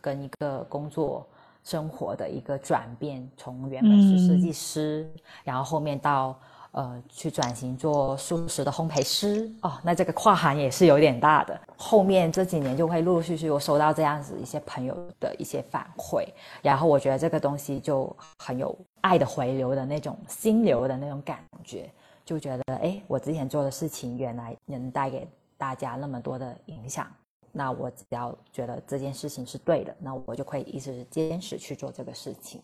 跟一个工作生活的一个转变，从原本是设计师，然后后面到。”呃，去转型做素食的烘焙师哦，那这个跨行也是有点大的。后面这几年就会陆陆续续我收到这样子一些朋友的一些反馈，然后我觉得这个东西就很有爱的回流的那种心流的那种感觉，就觉得哎，我之前做的事情原来能带给大家那么多的影响，那我只要觉得这件事情是对的，那我就可以一直坚持去做这个事情。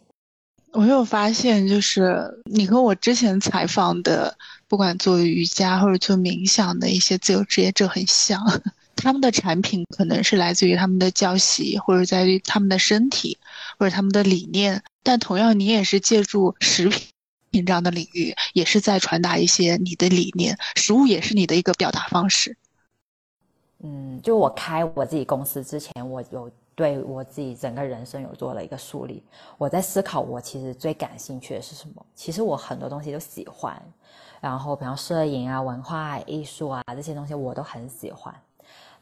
我有发现，就是你和我之前采访的，不管做瑜伽或者做冥想的一些自由职业者很像，他们的产品可能是来自于他们的教习，或者在于他们的身体，或者他们的理念。但同样，你也是借助食品这样的领域，也是在传达一些你的理念。食物也是你的一个表达方式。嗯，就我开我自己公司之前，我有对我自己整个人生有做了一个梳理。我在思考，我其实最感兴趣的是什么？其实我很多东西都喜欢，然后比方摄影啊、文化艺术啊这些东西我都很喜欢。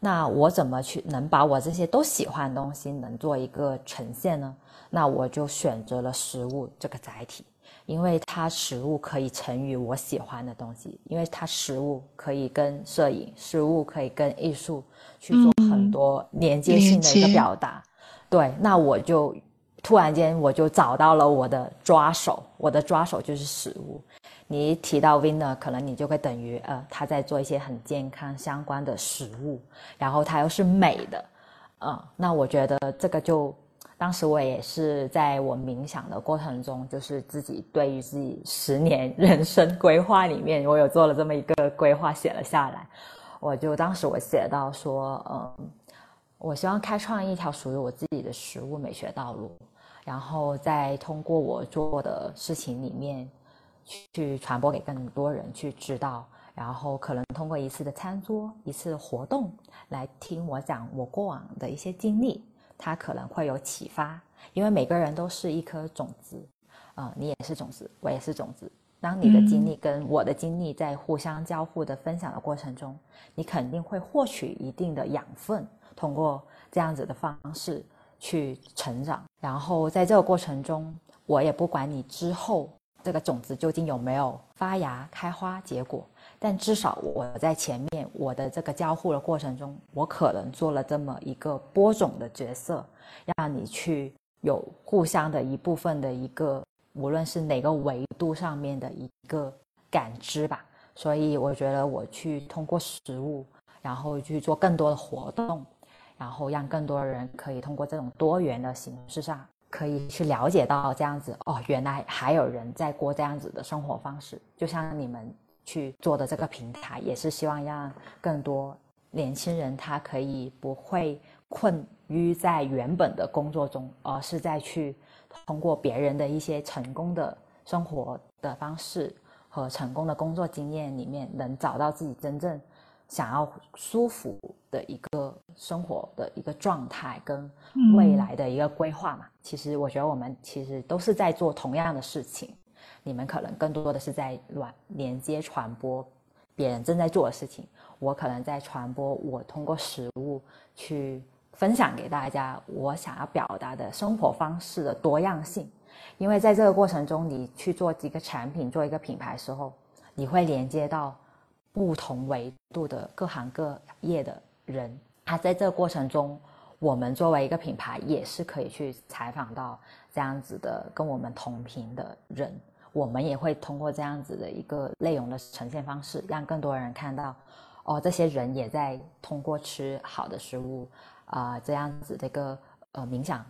那我怎么去能把我这些都喜欢的东西能做一个呈现呢？那我就选择了食物这个载体。因为它食物可以成于我喜欢的东西，因为它食物可以跟摄影，食物可以跟艺术去做很多连接性的一个表达。对，那我就突然间我就找到了我的抓手，我的抓手就是食物。你一提到 Winner，可能你就会等于呃他在做一些很健康相关的食物，然后它又是美的，嗯，那我觉得这个就。当时我也是在我冥想的过程中，就是自己对于自己十年 (laughs) 人生规划里面，我有做了这么一个规划，写了下来。我就当时我写到说，嗯，我希望开创一条属于我自己的食物美学道路，然后再通过我做的事情里面，去传播给更多人去知道，然后可能通过一次的餐桌、一次活动来听我讲我过往的一些经历。它可能会有启发，因为每个人都是一颗种子，啊，你也是种子，我也是种子。当你的经历跟我的经历在互相交互的分享的过程中，你肯定会获取一定的养分，通过这样子的方式去成长。然后在这个过程中，我也不管你之后这个种子究竟有没有发芽、开花、结果。但至少我在前面我的这个交互的过程中，我可能做了这么一个播种的角色，让你去有互相的一部分的一个，无论是哪个维度上面的一个感知吧。所以我觉得我去通过食物，然后去做更多的活动，然后让更多人可以通过这种多元的形式上，可以去了解到这样子哦，原来还有人在过这样子的生活方式，就像你们。去做的这个平台，也是希望让更多年轻人他可以不会困于在原本的工作中，而是在去通过别人的一些成功的生活的方式和成功的工作经验里面，能找到自己真正想要舒服的一个生活的一个状态跟未来的一个规划嘛。其实我觉得我们其实都是在做同样的事情。你们可能更多的是在乱连接传播别人正在做的事情，我可能在传播我通过食物去分享给大家我想要表达的生活方式的多样性。因为在这个过程中，你去做一个产品、做一个品牌时候，你会连接到不同维度的各行各业的人。他在这个过程中，我们作为一个品牌，也是可以去采访到这样子的跟我们同频的人。我们也会通过这样子的一个内容的呈现方式，让更多人看到，哦，这些人也在通过吃好的食物，啊，这样子的一个呃冥想、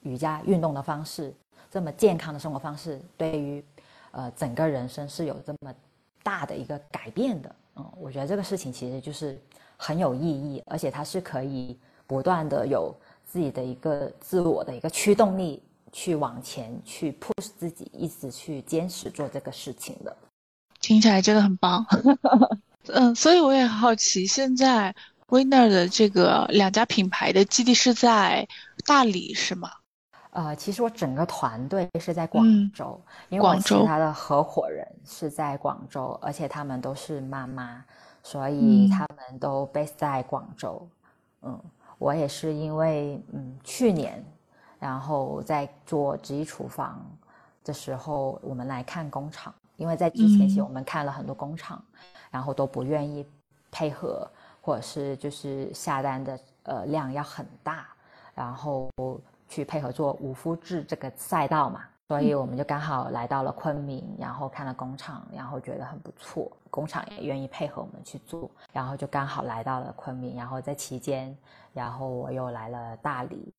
瑜伽、运动的方式，这么健康的生活方式，对于呃整个人生是有这么大的一个改变的。嗯，我觉得这个事情其实就是很有意义，而且它是可以不断的有自己的一个自我的一个驱动力。去往前去 push 自己，一直去坚持做这个事情的，听起来真的很棒。(laughs) 嗯，所以我也好奇，现在 Winner 的这个两家品牌的基地是在大理是吗？呃，其实我整个团队是在广州，因为我其他的合伙人是在广州，而且他们都是妈妈，所以他们都 base 在广州。嗯，我也是因为嗯去年。然后在做直衣厨房的时候，我们来看工厂，因为在之前期我们看了很多工厂，然后都不愿意配合，或者是就是下单的呃量要很大，然后去配合做无麸质这个赛道嘛，所以我们就刚好来到了昆明，然后看了工厂，然后觉得很不错，工厂也愿意配合我们去做，然后就刚好来到了昆明，然后在期间，然后我又来了大理。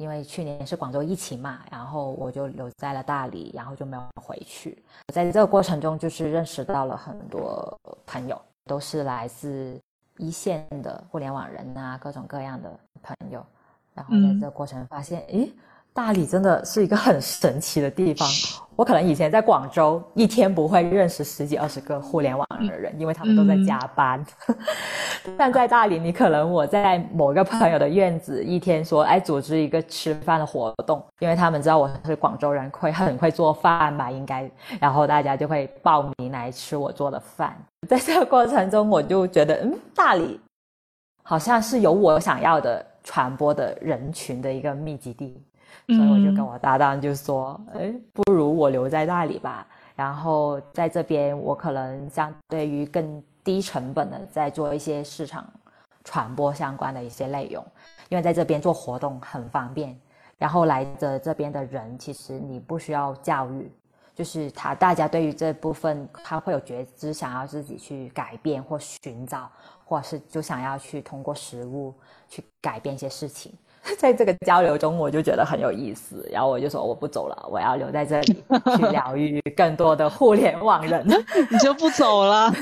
因为去年是广州疫情嘛，然后我就留在了大理，然后就没有回去。在这个过程中，就是认识到了很多朋友，都是来自一线的互联网人啊，各种各样的朋友，然后在这个过程发现，诶。大理真的是一个很神奇的地方。我可能以前在广州一天不会认识十几二十个互联网的人，因为他们都在加班。(laughs) 但在大理，你可能我在某个朋友的院子一天说，哎，组织一个吃饭的活动，因为他们知道我是广州人，会很会做饭吧，应该，然后大家就会报名来吃我做的饭。(laughs) 在这个过程中，我就觉得，嗯，大理好像是有我想要的传播的人群的一个密集地。所以我就跟我搭档就说，哎，不如我留在那里吧。然后在这边，我可能相对于更低成本的在做一些市场传播相关的一些内容，因为在这边做活动很方便。然后来的这边的人，其实你不需要教育，就是他大家对于这部分他会有觉知，想要自己去改变或寻找，或者是就想要去通过食物去改变一些事情。(laughs) 在这个交流中，我就觉得很有意思，然后我就说我不走了，我要留在这里去 (laughs) 疗愈更多的互联网人。(laughs) 你就不走了？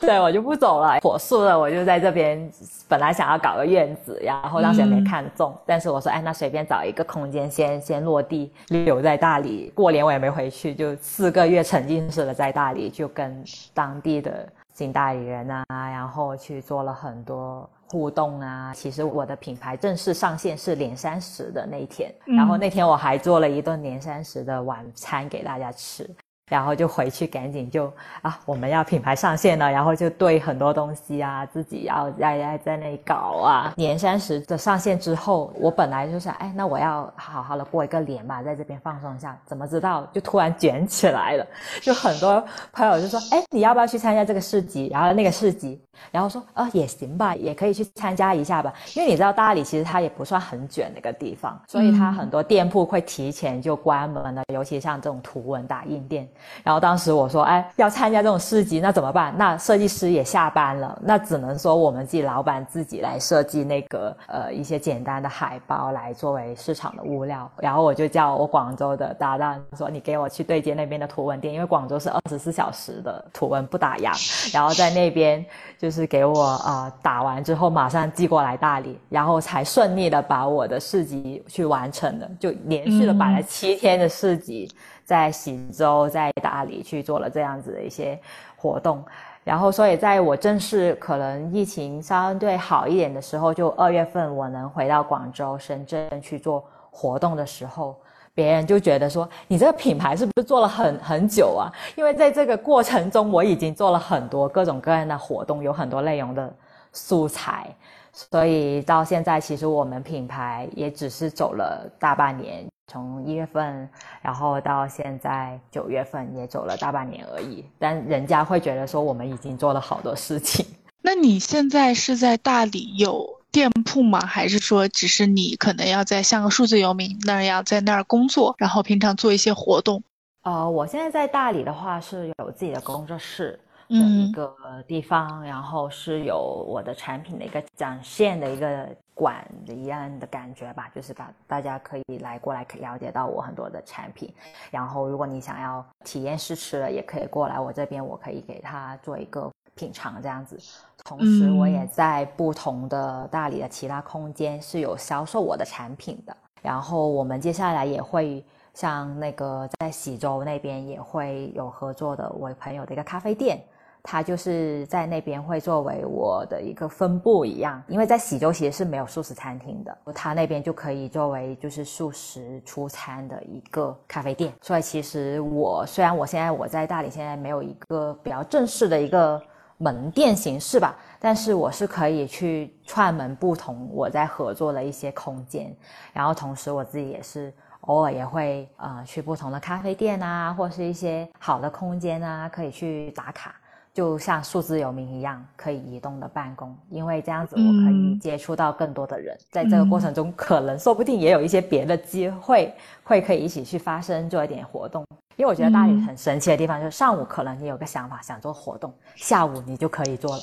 对，我就不走了。火速的，我就在这边，本来想要搞个院子，然后当时也没看中，但是我说，哎，那随便找一个空间先先落地，留在大理。过年我也没回去，就四个月沉浸式的在大理，就跟当地的新大理人啊，然后去做了很多。互动啊，其实我的品牌正式上线是年三十的那一天，然后那天我还做了一顿年三十的晚餐给大家吃。然后就回去赶紧就啊，我们要品牌上线了，然后就对很多东西啊，自己要要要在那里搞啊。年三十的上线之后，我本来就想，哎，那我要好好的过一个年吧，在这边放松一下。怎么知道就突然卷起来了？就很多朋友就说，哎，你要不要去参加这个市集？然后那个市集，然后说，啊，也行吧，也可以去参加一下吧。因为你知道大理其实它也不算很卷的一个地方，所以它很多店铺会提前就关门了，尤其像这种图文打印店。然后当时我说，哎，要参加这种市集，那怎么办？那设计师也下班了，那只能说我们自己老板自己来设计那个呃一些简单的海报来作为市场的物料。然后我就叫我广州的搭档说，你给我去对接那边的图文店，因为广州是二十四小时的图文不打烊。然后在那边就是给我啊打完之后马上寄过来大理，然后才顺利的把我的市集去完成了，就连续的摆了七天的市集。在喜洲，在大理去做了这样子的一些活动，然后所以在我正式可能疫情相对好一点的时候，就二月份我能回到广州、深圳去做活动的时候，别人就觉得说你这个品牌是不是做了很很久啊？因为在这个过程中我已经做了很多各种各样的活动，有很多内容的素材，所以到现在其实我们品牌也只是走了大半年。从一月份，然后到现在九月份，也走了大半年而已。但人家会觉得说，我们已经做了好多事情。(laughs) 那你现在是在大理有店铺吗？还是说，只是你可能要在像个数字游民那样在那儿工作，然后平常做一些活动？呃，我现在在大理的话是有自己的工作室。的一个地方，然后是有我的产品的一个展现的一个馆一样的感觉吧，就是把大家可以来过来了解到我很多的产品，然后如果你想要体验试吃了，也可以过来我这边，我可以给他做一个品尝这样子。同时，我也在不同的大理的其他空间是有销售我的产品的。然后我们接下来也会像那个在喜洲那边也会有合作的，我朋友的一个咖啡店。它就是在那边会作为我的一个分部一样，因为在喜洲其实是没有素食餐厅的，它那边就可以作为就是素食出餐的一个咖啡店。所以其实我虽然我现在我在大理现在没有一个比较正式的一个门店形式吧，但是我是可以去串门不同我在合作的一些空间，然后同时我自己也是偶尔也会呃去不同的咖啡店啊，或是一些好的空间啊，可以去打卡。就像数字游民一样，可以移动的办公，因为这样子我可以接触到更多的人，在这个过程中，可能说不定也有一些别的机会，会可以一起去发生做一点活动。因为我觉得大理很神奇的地方，就是上午可能你有个想法想做活动，下午你就可以做了。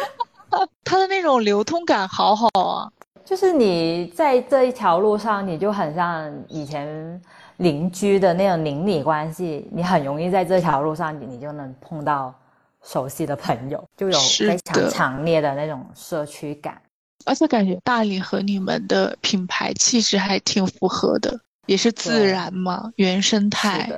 (laughs) 它的那种流通感好好啊，就是你在这一条路上，你就很像以前邻居的那种邻里关系，你很容易在这条路上，你你就能碰到。熟悉的朋友，(laughs) 就有非常强烈的那种社区感。而且感觉大理和你们的品牌气质还挺符合的，也是自然嘛，原生态。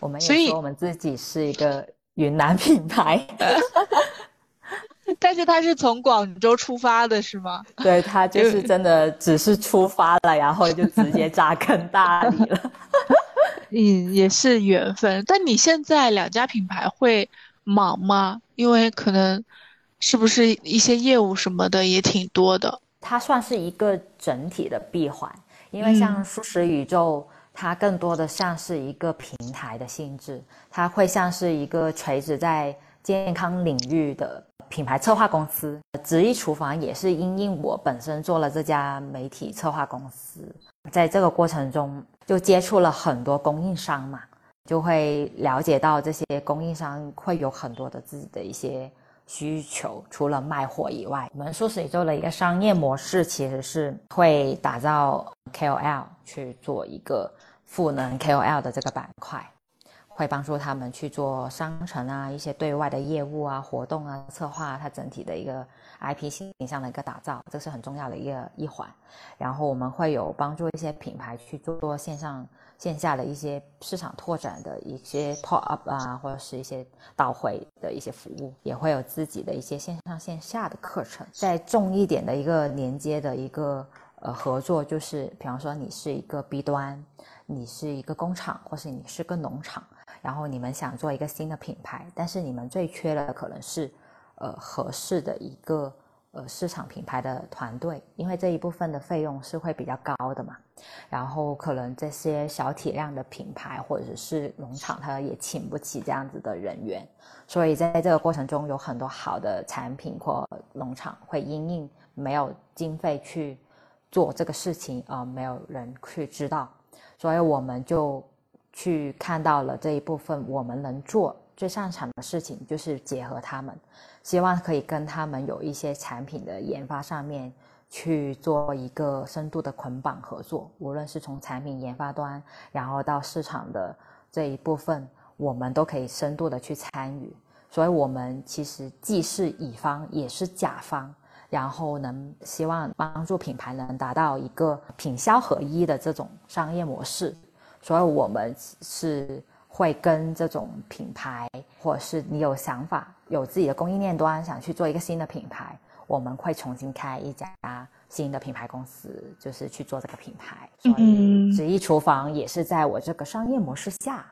我们也说我们自己是一个云南品牌。(laughs) 但是他是从广州出发的，是吗？对他就是真的只是出发了，然后就直接扎根大理了。(laughs) 嗯，也是缘分。但你现在两家品牌会忙吗？因为可能是不是一些业务什么的也挺多的。它算是一个整体的闭环，因为像舒食宇宙，它更多的像是一个平台的性质，它会像是一个垂直在健康领域的。品牌策划公司，直译厨房也是因应我本身做了这家媒体策划公司，在这个过程中就接触了很多供应商嘛，就会了解到这些供应商会有很多的自己的一些需求，除了卖货以外，我们素食宇宙的一个商业模式其实是会打造 KOL 去做一个赋能 KOL 的这个板块。会帮助他们去做商城啊，一些对外的业务啊、活动啊、策划，它整体的一个 IP 形象的一个打造，这是很重要的一个一环。然后我们会有帮助一些品牌去做线上线下的一些市场拓展的一些 pop up 啊，或者是一些导回的一些服务，也会有自己的一些线上线下的课程。再重一点的一个连接的一个呃合作，就是比方说你是一个 B 端，你是一个工厂，或是你是个农场。然后你们想做一个新的品牌，但是你们最缺的可能是，呃，合适的一个呃市场品牌的团队，因为这一部分的费用是会比较高的嘛。然后可能这些小体量的品牌或者是农场，他也请不起这样子的人员，所以在这个过程中有很多好的产品或农场会因应没有经费去做这个事情而，没有人去知道，所以我们就。去看到了这一部分，我们能做最擅长的事情就是结合他们，希望可以跟他们有一些产品的研发上面去做一个深度的捆绑合作，无论是从产品研发端，然后到市场的这一部分，我们都可以深度的去参与。所以，我们其实既是乙方也是甲方，然后能希望帮助品牌能达到一个品销合一的这种商业模式。所以，我们是会跟这种品牌，或者是你有想法、有自己的供应链端，想去做一个新的品牌，我们会重新开一家新的品牌公司，就是去做这个品牌。所以，直译厨房也是在我这个商业模式下，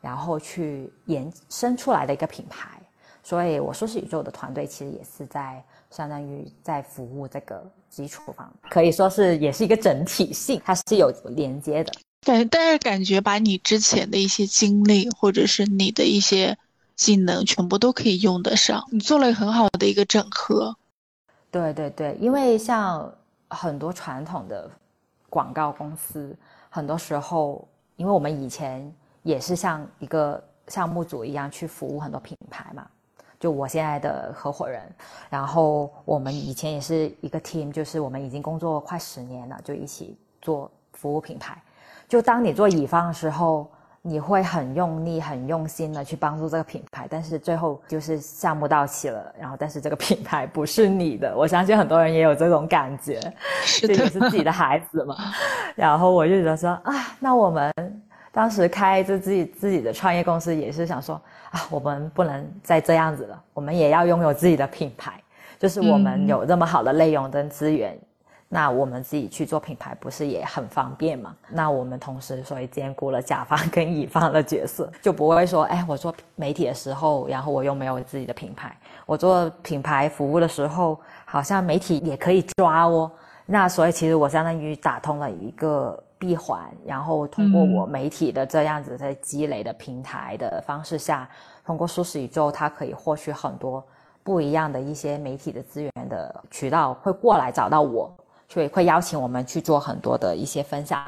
然后去延伸出来的一个品牌。所以，我说是宇宙的团队，其实也是在相当于在服务这个直译厨房，可以说是也是一个整体性，它是有连接的。感，但是感觉把你之前的一些经历，或者是你的一些技能，全部都可以用得上。你做了很好的一个整合。对对对，因为像很多传统的广告公司，很多时候，因为我们以前也是像一个项目组一样去服务很多品牌嘛。就我现在的合伙人，然后我们以前也是一个 team，就是我们已经工作快十年了，就一起做服务品牌。就当你做乙方的时候，你会很用力、很用心的去帮助这个品牌，但是最后就是项目到期了，然后但是这个品牌不是你的。我相信很多人也有这种感觉，(laughs) 这也是自己的孩子嘛。(laughs) 然后我就觉得说啊，那我们当时开着自己自己的创业公司，也是想说啊，我们不能再这样子了，我们也要拥有自己的品牌，就是我们有这么好的内容跟资源。那我们自己去做品牌，不是也很方便吗？那我们同时所以兼顾了甲方 (laughs) 跟乙方的角色，就不会说，哎，我做媒体的时候，然后我又没有自己的品牌；我做品牌服务的时候，好像媒体也可以抓哦。那所以其实我相当于打通了一个闭环，然后通过我媒体的这样子在积累的平台的方式下，通过舒适宇宙，它可以获取很多不一样的一些媒体的资源的渠道，会过来找到我。所以会邀请我们去做很多的一些分享，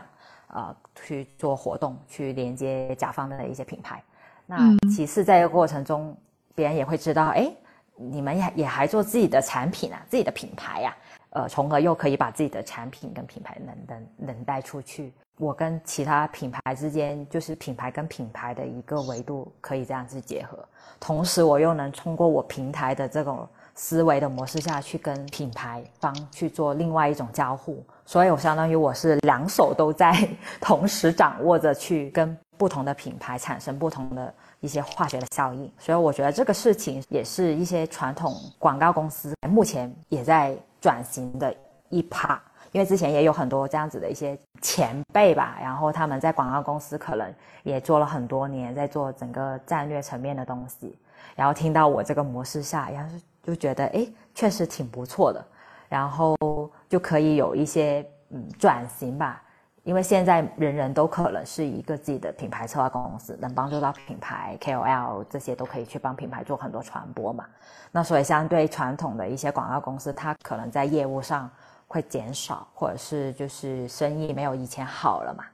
呃，去做活动，去连接甲方的一些品牌。那其次，在这个过程中，别人也会知道，哎，你们也也还做自己的产品啊，自己的品牌呀，呃，从而又可以把自己的产品跟品牌能能能带出去。我跟其他品牌之间，就是品牌跟品牌的一个维度可以这样子结合，同时我又能通过我平台的这种思维的模式下去跟品牌方去做另外一种交互，所以我相当于我是两手都在同时掌握着去跟不同的品牌产生不同的一些化学的效应，所以我觉得这个事情也是一些传统广告公司目前也在转型的一趴。因为之前也有很多这样子的一些前辈吧，然后他们在广告公司可能也做了很多年，在做整个战略层面的东西，然后听到我这个模式下，然后是就觉得哎，确实挺不错的，然后就可以有一些嗯转型吧。因为现在人人都可能是一个自己的品牌策划公司，能帮助到品牌 KOL 这些都可以去帮品牌做很多传播嘛。那所以相对传统的一些广告公司，它可能在业务上。会减少，或者是就是生意没有以前好了嘛，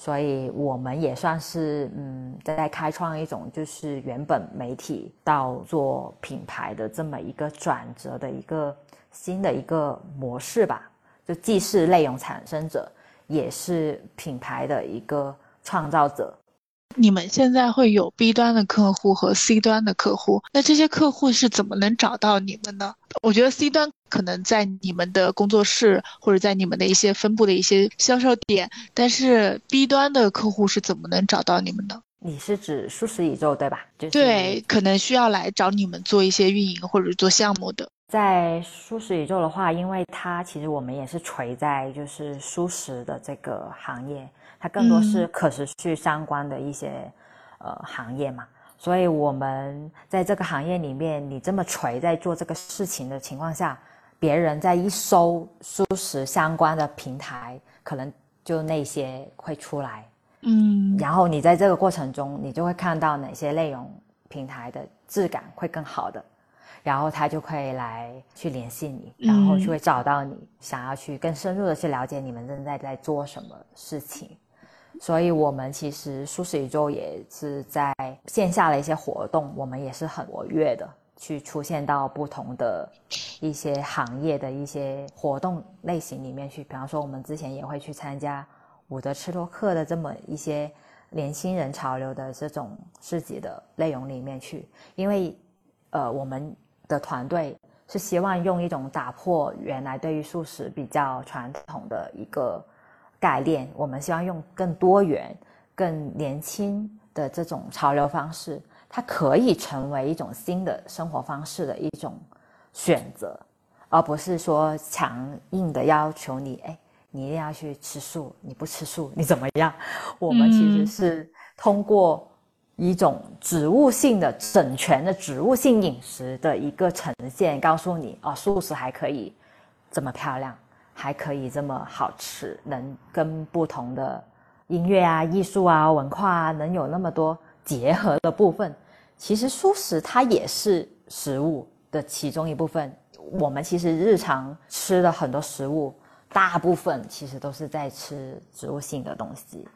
所以我们也算是嗯在开创一种就是原本媒体到做品牌的这么一个转折的一个新的一个模式吧，就既是内容产生者，也是品牌的一个创造者。你们现在会有 B 端的客户和 C 端的客户，那这些客户是怎么能找到你们呢？我觉得 C 端可能在你们的工作室或者在你们的一些分布的一些销售点，但是 B 端的客户是怎么能找到你们的？你是指舒适宇宙对吧？对，可能需要来找你们做一些运营或者做项目的。在舒适宇宙的话，因为它其实我们也是垂在就是舒适的这个行业。它更多是可持续相关的一些呃行业嘛，所以我们在这个行业里面，你这么锤在做这个事情的情况下，别人在一搜素食相关的平台，可能就那些会出来，嗯，然后你在这个过程中，你就会看到哪些内容平台的质感会更好的。然后他就可以来去联系你，然后就会找到你，想要去更深入的去了解你们正在在做什么事情。所以，我们其实舒适宇宙也是在线下的一些活动，我们也是很活跃的，去出现到不同的一些行业的一些活动类型里面去。比方说，我们之前也会去参加伍德吃多克的这么一些年轻人潮流的这种市集的内容里面去，因为，呃，我们的团队是希望用一种打破原来对于素食比较传统的一个。概念，我们希望用更多元、更年轻的这种潮流方式，它可以成为一种新的生活方式的一种选择，而不是说强硬的要求你，哎，你一定要去吃素，你不吃素你怎么样？(laughs) 我们其实是通过一种植物性的整全的植物性饮食的一个呈现，告诉你，哦，素食还可以这么漂亮。还可以这么好吃，能跟不同的音乐啊、艺术啊、文化啊，能有那么多结合的部分。其实素食它也是食物的其中一部分。我们其实日常吃的很多食物，大部分其实都是在吃植物性的东西。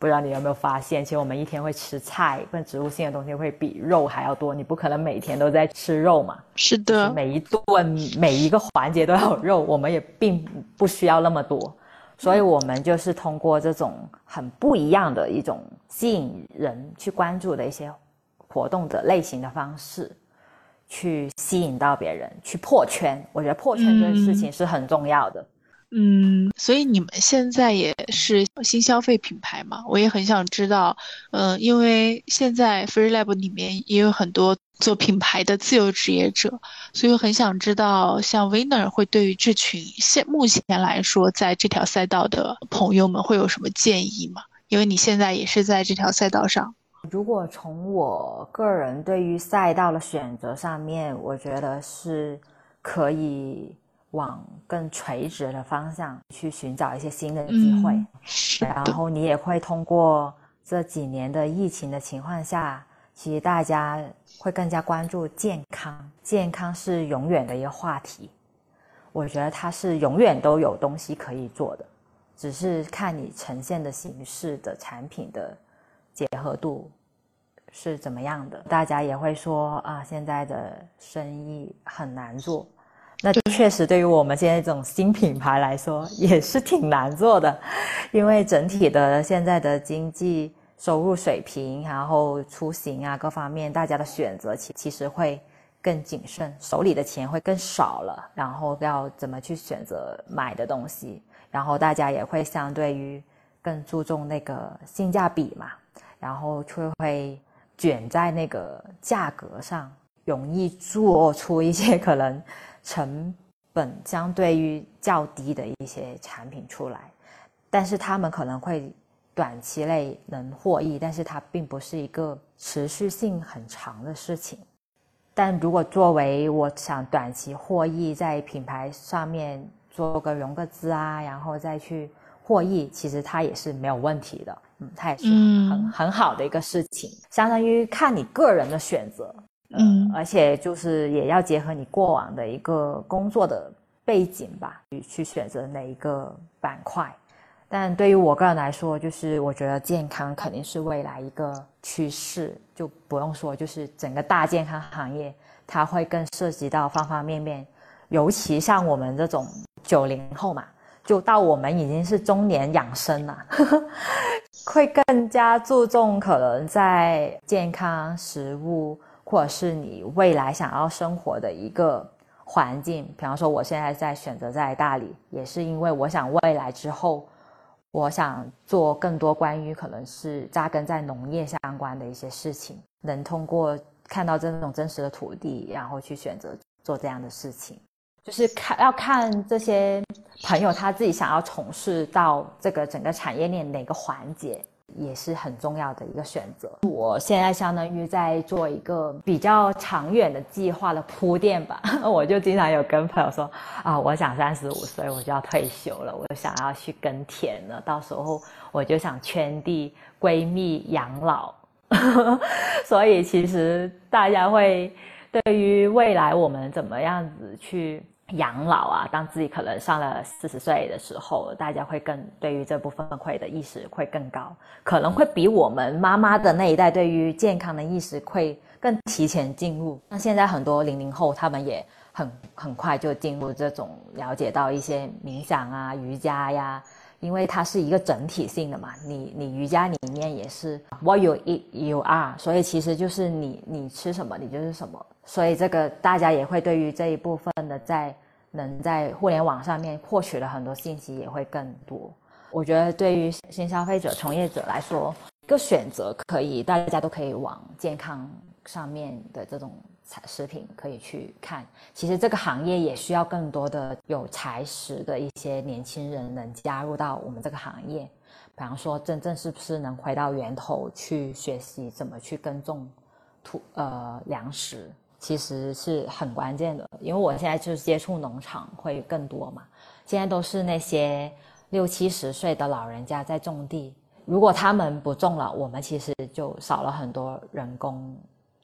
不知道你有没有发现，其实我们一天会吃菜跟植物性的东西会比肉还要多。你不可能每天都在吃肉嘛？是的，每一顿每一个环节都要有肉，我们也并不需要那么多。所以，我们就是通过这种很不一样的一种吸引人去关注的一些活动的类型的方式，去吸引到别人，去破圈。我觉得破圈这件事情是很重要的。嗯，嗯所以你们现在也是新消费品牌嘛？我也很想知道，嗯，因为现在 Free Lab 里面也有很多做品牌的自由职业者，所以我很想知道，像 Winner 会对于这群现目前来说在这条赛道的朋友们会有什么建议吗？因为你现在也是在这条赛道上。如果从我个人对于赛道的选择上面，我觉得是可以。往更垂直的方向去寻找一些新的机会，然后你也会通过这几年的疫情的情况下，其实大家会更加关注健康，健康是永远的一个话题。我觉得它是永远都有东西可以做的，只是看你呈现的形式的产品的结合度是怎么样的。大家也会说啊，现在的生意很难做。那确实对于我们现在这种新品牌来说也是挺难做的，因为整体的现在的经济收入水平，然后出行啊各方面，大家的选择其其实会更谨慎，手里的钱会更少了，然后要怎么去选择买的东西，然后大家也会相对于更注重那个性价比嘛，然后就会卷在那个价格上，容易做出一些 (laughs) 可能。成本相对于较低的一些产品出来，但是他们可能会短期内能获益，但是它并不是一个持续性很长的事情。但如果作为我想短期获益，在品牌上面做个融个资啊，然后再去获益，其实它也是没有问题的。嗯，它也是很很好的一个事情，相当于看你个人的选择。嗯，而且就是也要结合你过往的一个工作的背景吧，去去选择哪一个板块。但对于我个人来说，就是我觉得健康肯定是未来一个趋势，就不用说，就是整个大健康行业，它会更涉及到方方面面。尤其像我们这种九零后嘛，就到我们已经是中年养生了，(laughs) 会更加注重可能在健康食物。或者是你未来想要生活的一个环境，比方说我现在在选择在大理，也是因为我想未来之后，我想做更多关于可能是扎根在农业相关的一些事情，能通过看到这种真实的土地，然后去选择做这样的事情，就是看要看这些朋友他自己想要从事到这个整个产业链哪个环节。也是很重要的一个选择。我现在相当于在做一个比较长远的计划的铺垫吧。(laughs) 我就经常有跟朋友说啊，我想三十五岁我就要退休了，我想要去耕田了。到时候我就想圈地闺蜜养老。(laughs) 所以其实大家会对于未来我们怎么样子去。养老啊，当自己可能上了四十岁的时候，大家会更对于这部分会的意识会更高，可能会比我们妈妈的那一代对于健康的意识会更提前进入。那现在很多零零后，他们也很很快就进入这种了解到一些冥想啊、瑜伽呀，因为它是一个整体性的嘛。你你瑜伽里面也是 What you eat you are，所以其实就是你你吃什么你就是什么。所以这个大家也会对于这一部分的在能在互联网上面获取的很多信息也会更多。我觉得对于新消费者从业者来说，一个选择可以大家都可以往健康上面的这种产食品可以去看。其实这个行业也需要更多的有才识的一些年轻人能加入到我们这个行业。比方说，真正是不是能回到源头去学习怎么去耕种土呃粮食。其实是很关键的，因为我现在就是接触农场会更多嘛。现在都是那些六七十岁的老人家在种地，如果他们不种了，我们其实就少了很多人工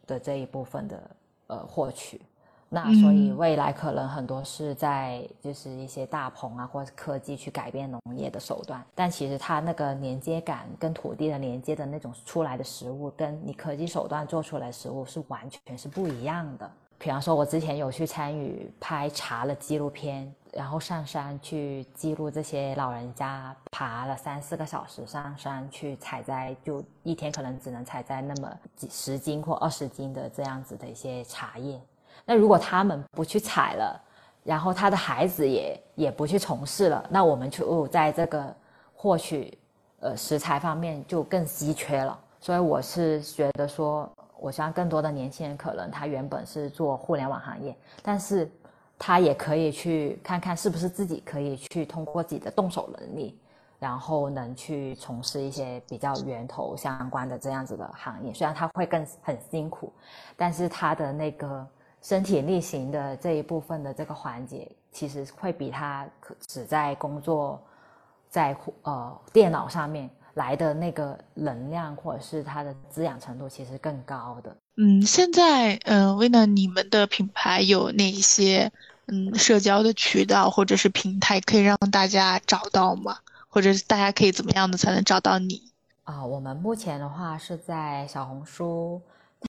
的这一部分的呃获取。那所以未来可能很多是在就是一些大棚啊，或者科技去改变农业的手段，但其实它那个连接感跟土地的连接的那种出来的食物，跟你科技手段做出来的食物是完全是不一样的。比方说，我之前有去参与拍茶的纪录片，然后上山去记录这些老人家爬了三四个小时上山去采摘，就一天可能只能采摘那么几十斤或二十斤的这样子的一些茶叶。那如果他们不去采了，然后他的孩子也也不去从事了，那我们就在这个获取呃食材方面就更稀缺了。所以我是觉得说，我希望更多的年轻人可能他原本是做互联网行业，但是他也可以去看看是不是自己可以去通过自己的动手能力，然后能去从事一些比较源头相关的这样子的行业。虽然他会更很辛苦，但是他的那个。身体力行的这一部分的这个环节，其实会比他只在工作在呃电脑上面来的那个能量或者是它的滋养程度，其实更高的。嗯，现在嗯，为了你们的品牌有哪些嗯社交的渠道或者是平台可以让大家找到吗？或者是大家可以怎么样的才能找到你？啊，我们目前的话是在小红书、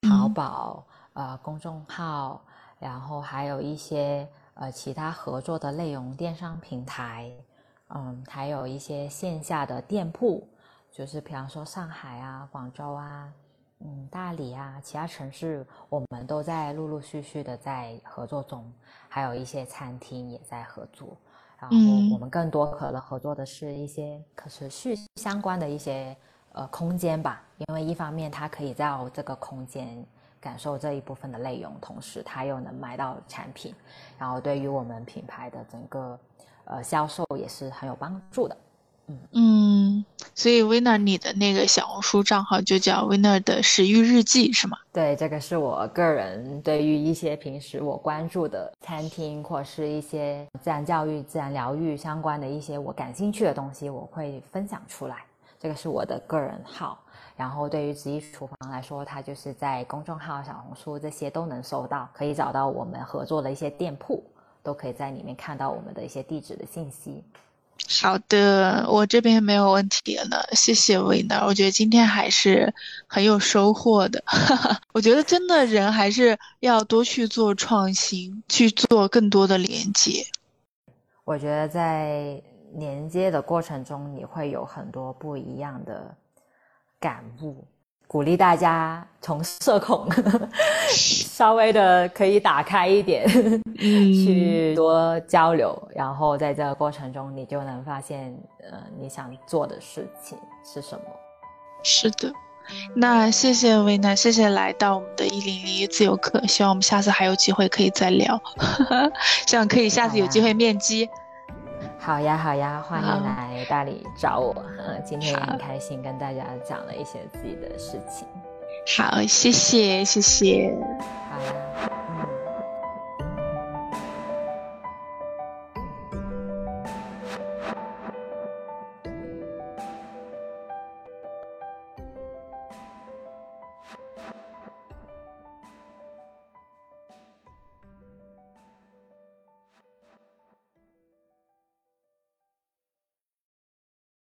淘宝。呃公众号，然后还有一些呃其他合作的内容电商平台，嗯，还有一些线下的店铺，就是比方说上海啊、广州啊、嗯大理啊，其他城市我们都在陆陆续续的在合作中，还有一些餐厅也在合作。然后我们更多可能合作的是一些可持续相关的一些呃空间吧，因为一方面它可以在这个空间感受这一部分的内容，同时他又能买到产品，然后对于我们品牌的整个呃销售也是很有帮助的。嗯，所以 Winner 你的那个小红书账号就叫 Winner 的食欲日记是吗？对，这个是我个人对于一些平时我关注的餐厅或是一些自然教育、自然疗愈相关的一些我感兴趣的东西，我会分享出来。这个是我的个人号。然后对于职业厨房来说，它就是在公众号、小红书这些都能搜到，可以找到我们合作的一些店铺，都可以在里面看到我们的一些地址的信息。好的，我这边没有问题了呢，谢谢维娜。我觉得今天还是很有收获的。(laughs) 我觉得真的人还是要多去做创新，去做更多的连接。我觉得在连接的过程中，你会有很多不一样的感悟。鼓励大家从社恐 (laughs) 稍微的可以打开一点，(laughs) 去多交流，然后在这个过程中，你就能发现，呃，你想做的事情是什么。是的，那谢谢维娜，谢谢来到我们的一零零自由课，希望我们下次还有机会可以再聊，(laughs) 希望可以下次有机会面基。好呀，好呀，欢迎来大理找我。嗯，今天也很开心跟大家讲了一些自己的事情。好，谢谢，谢谢。好呀，嗯。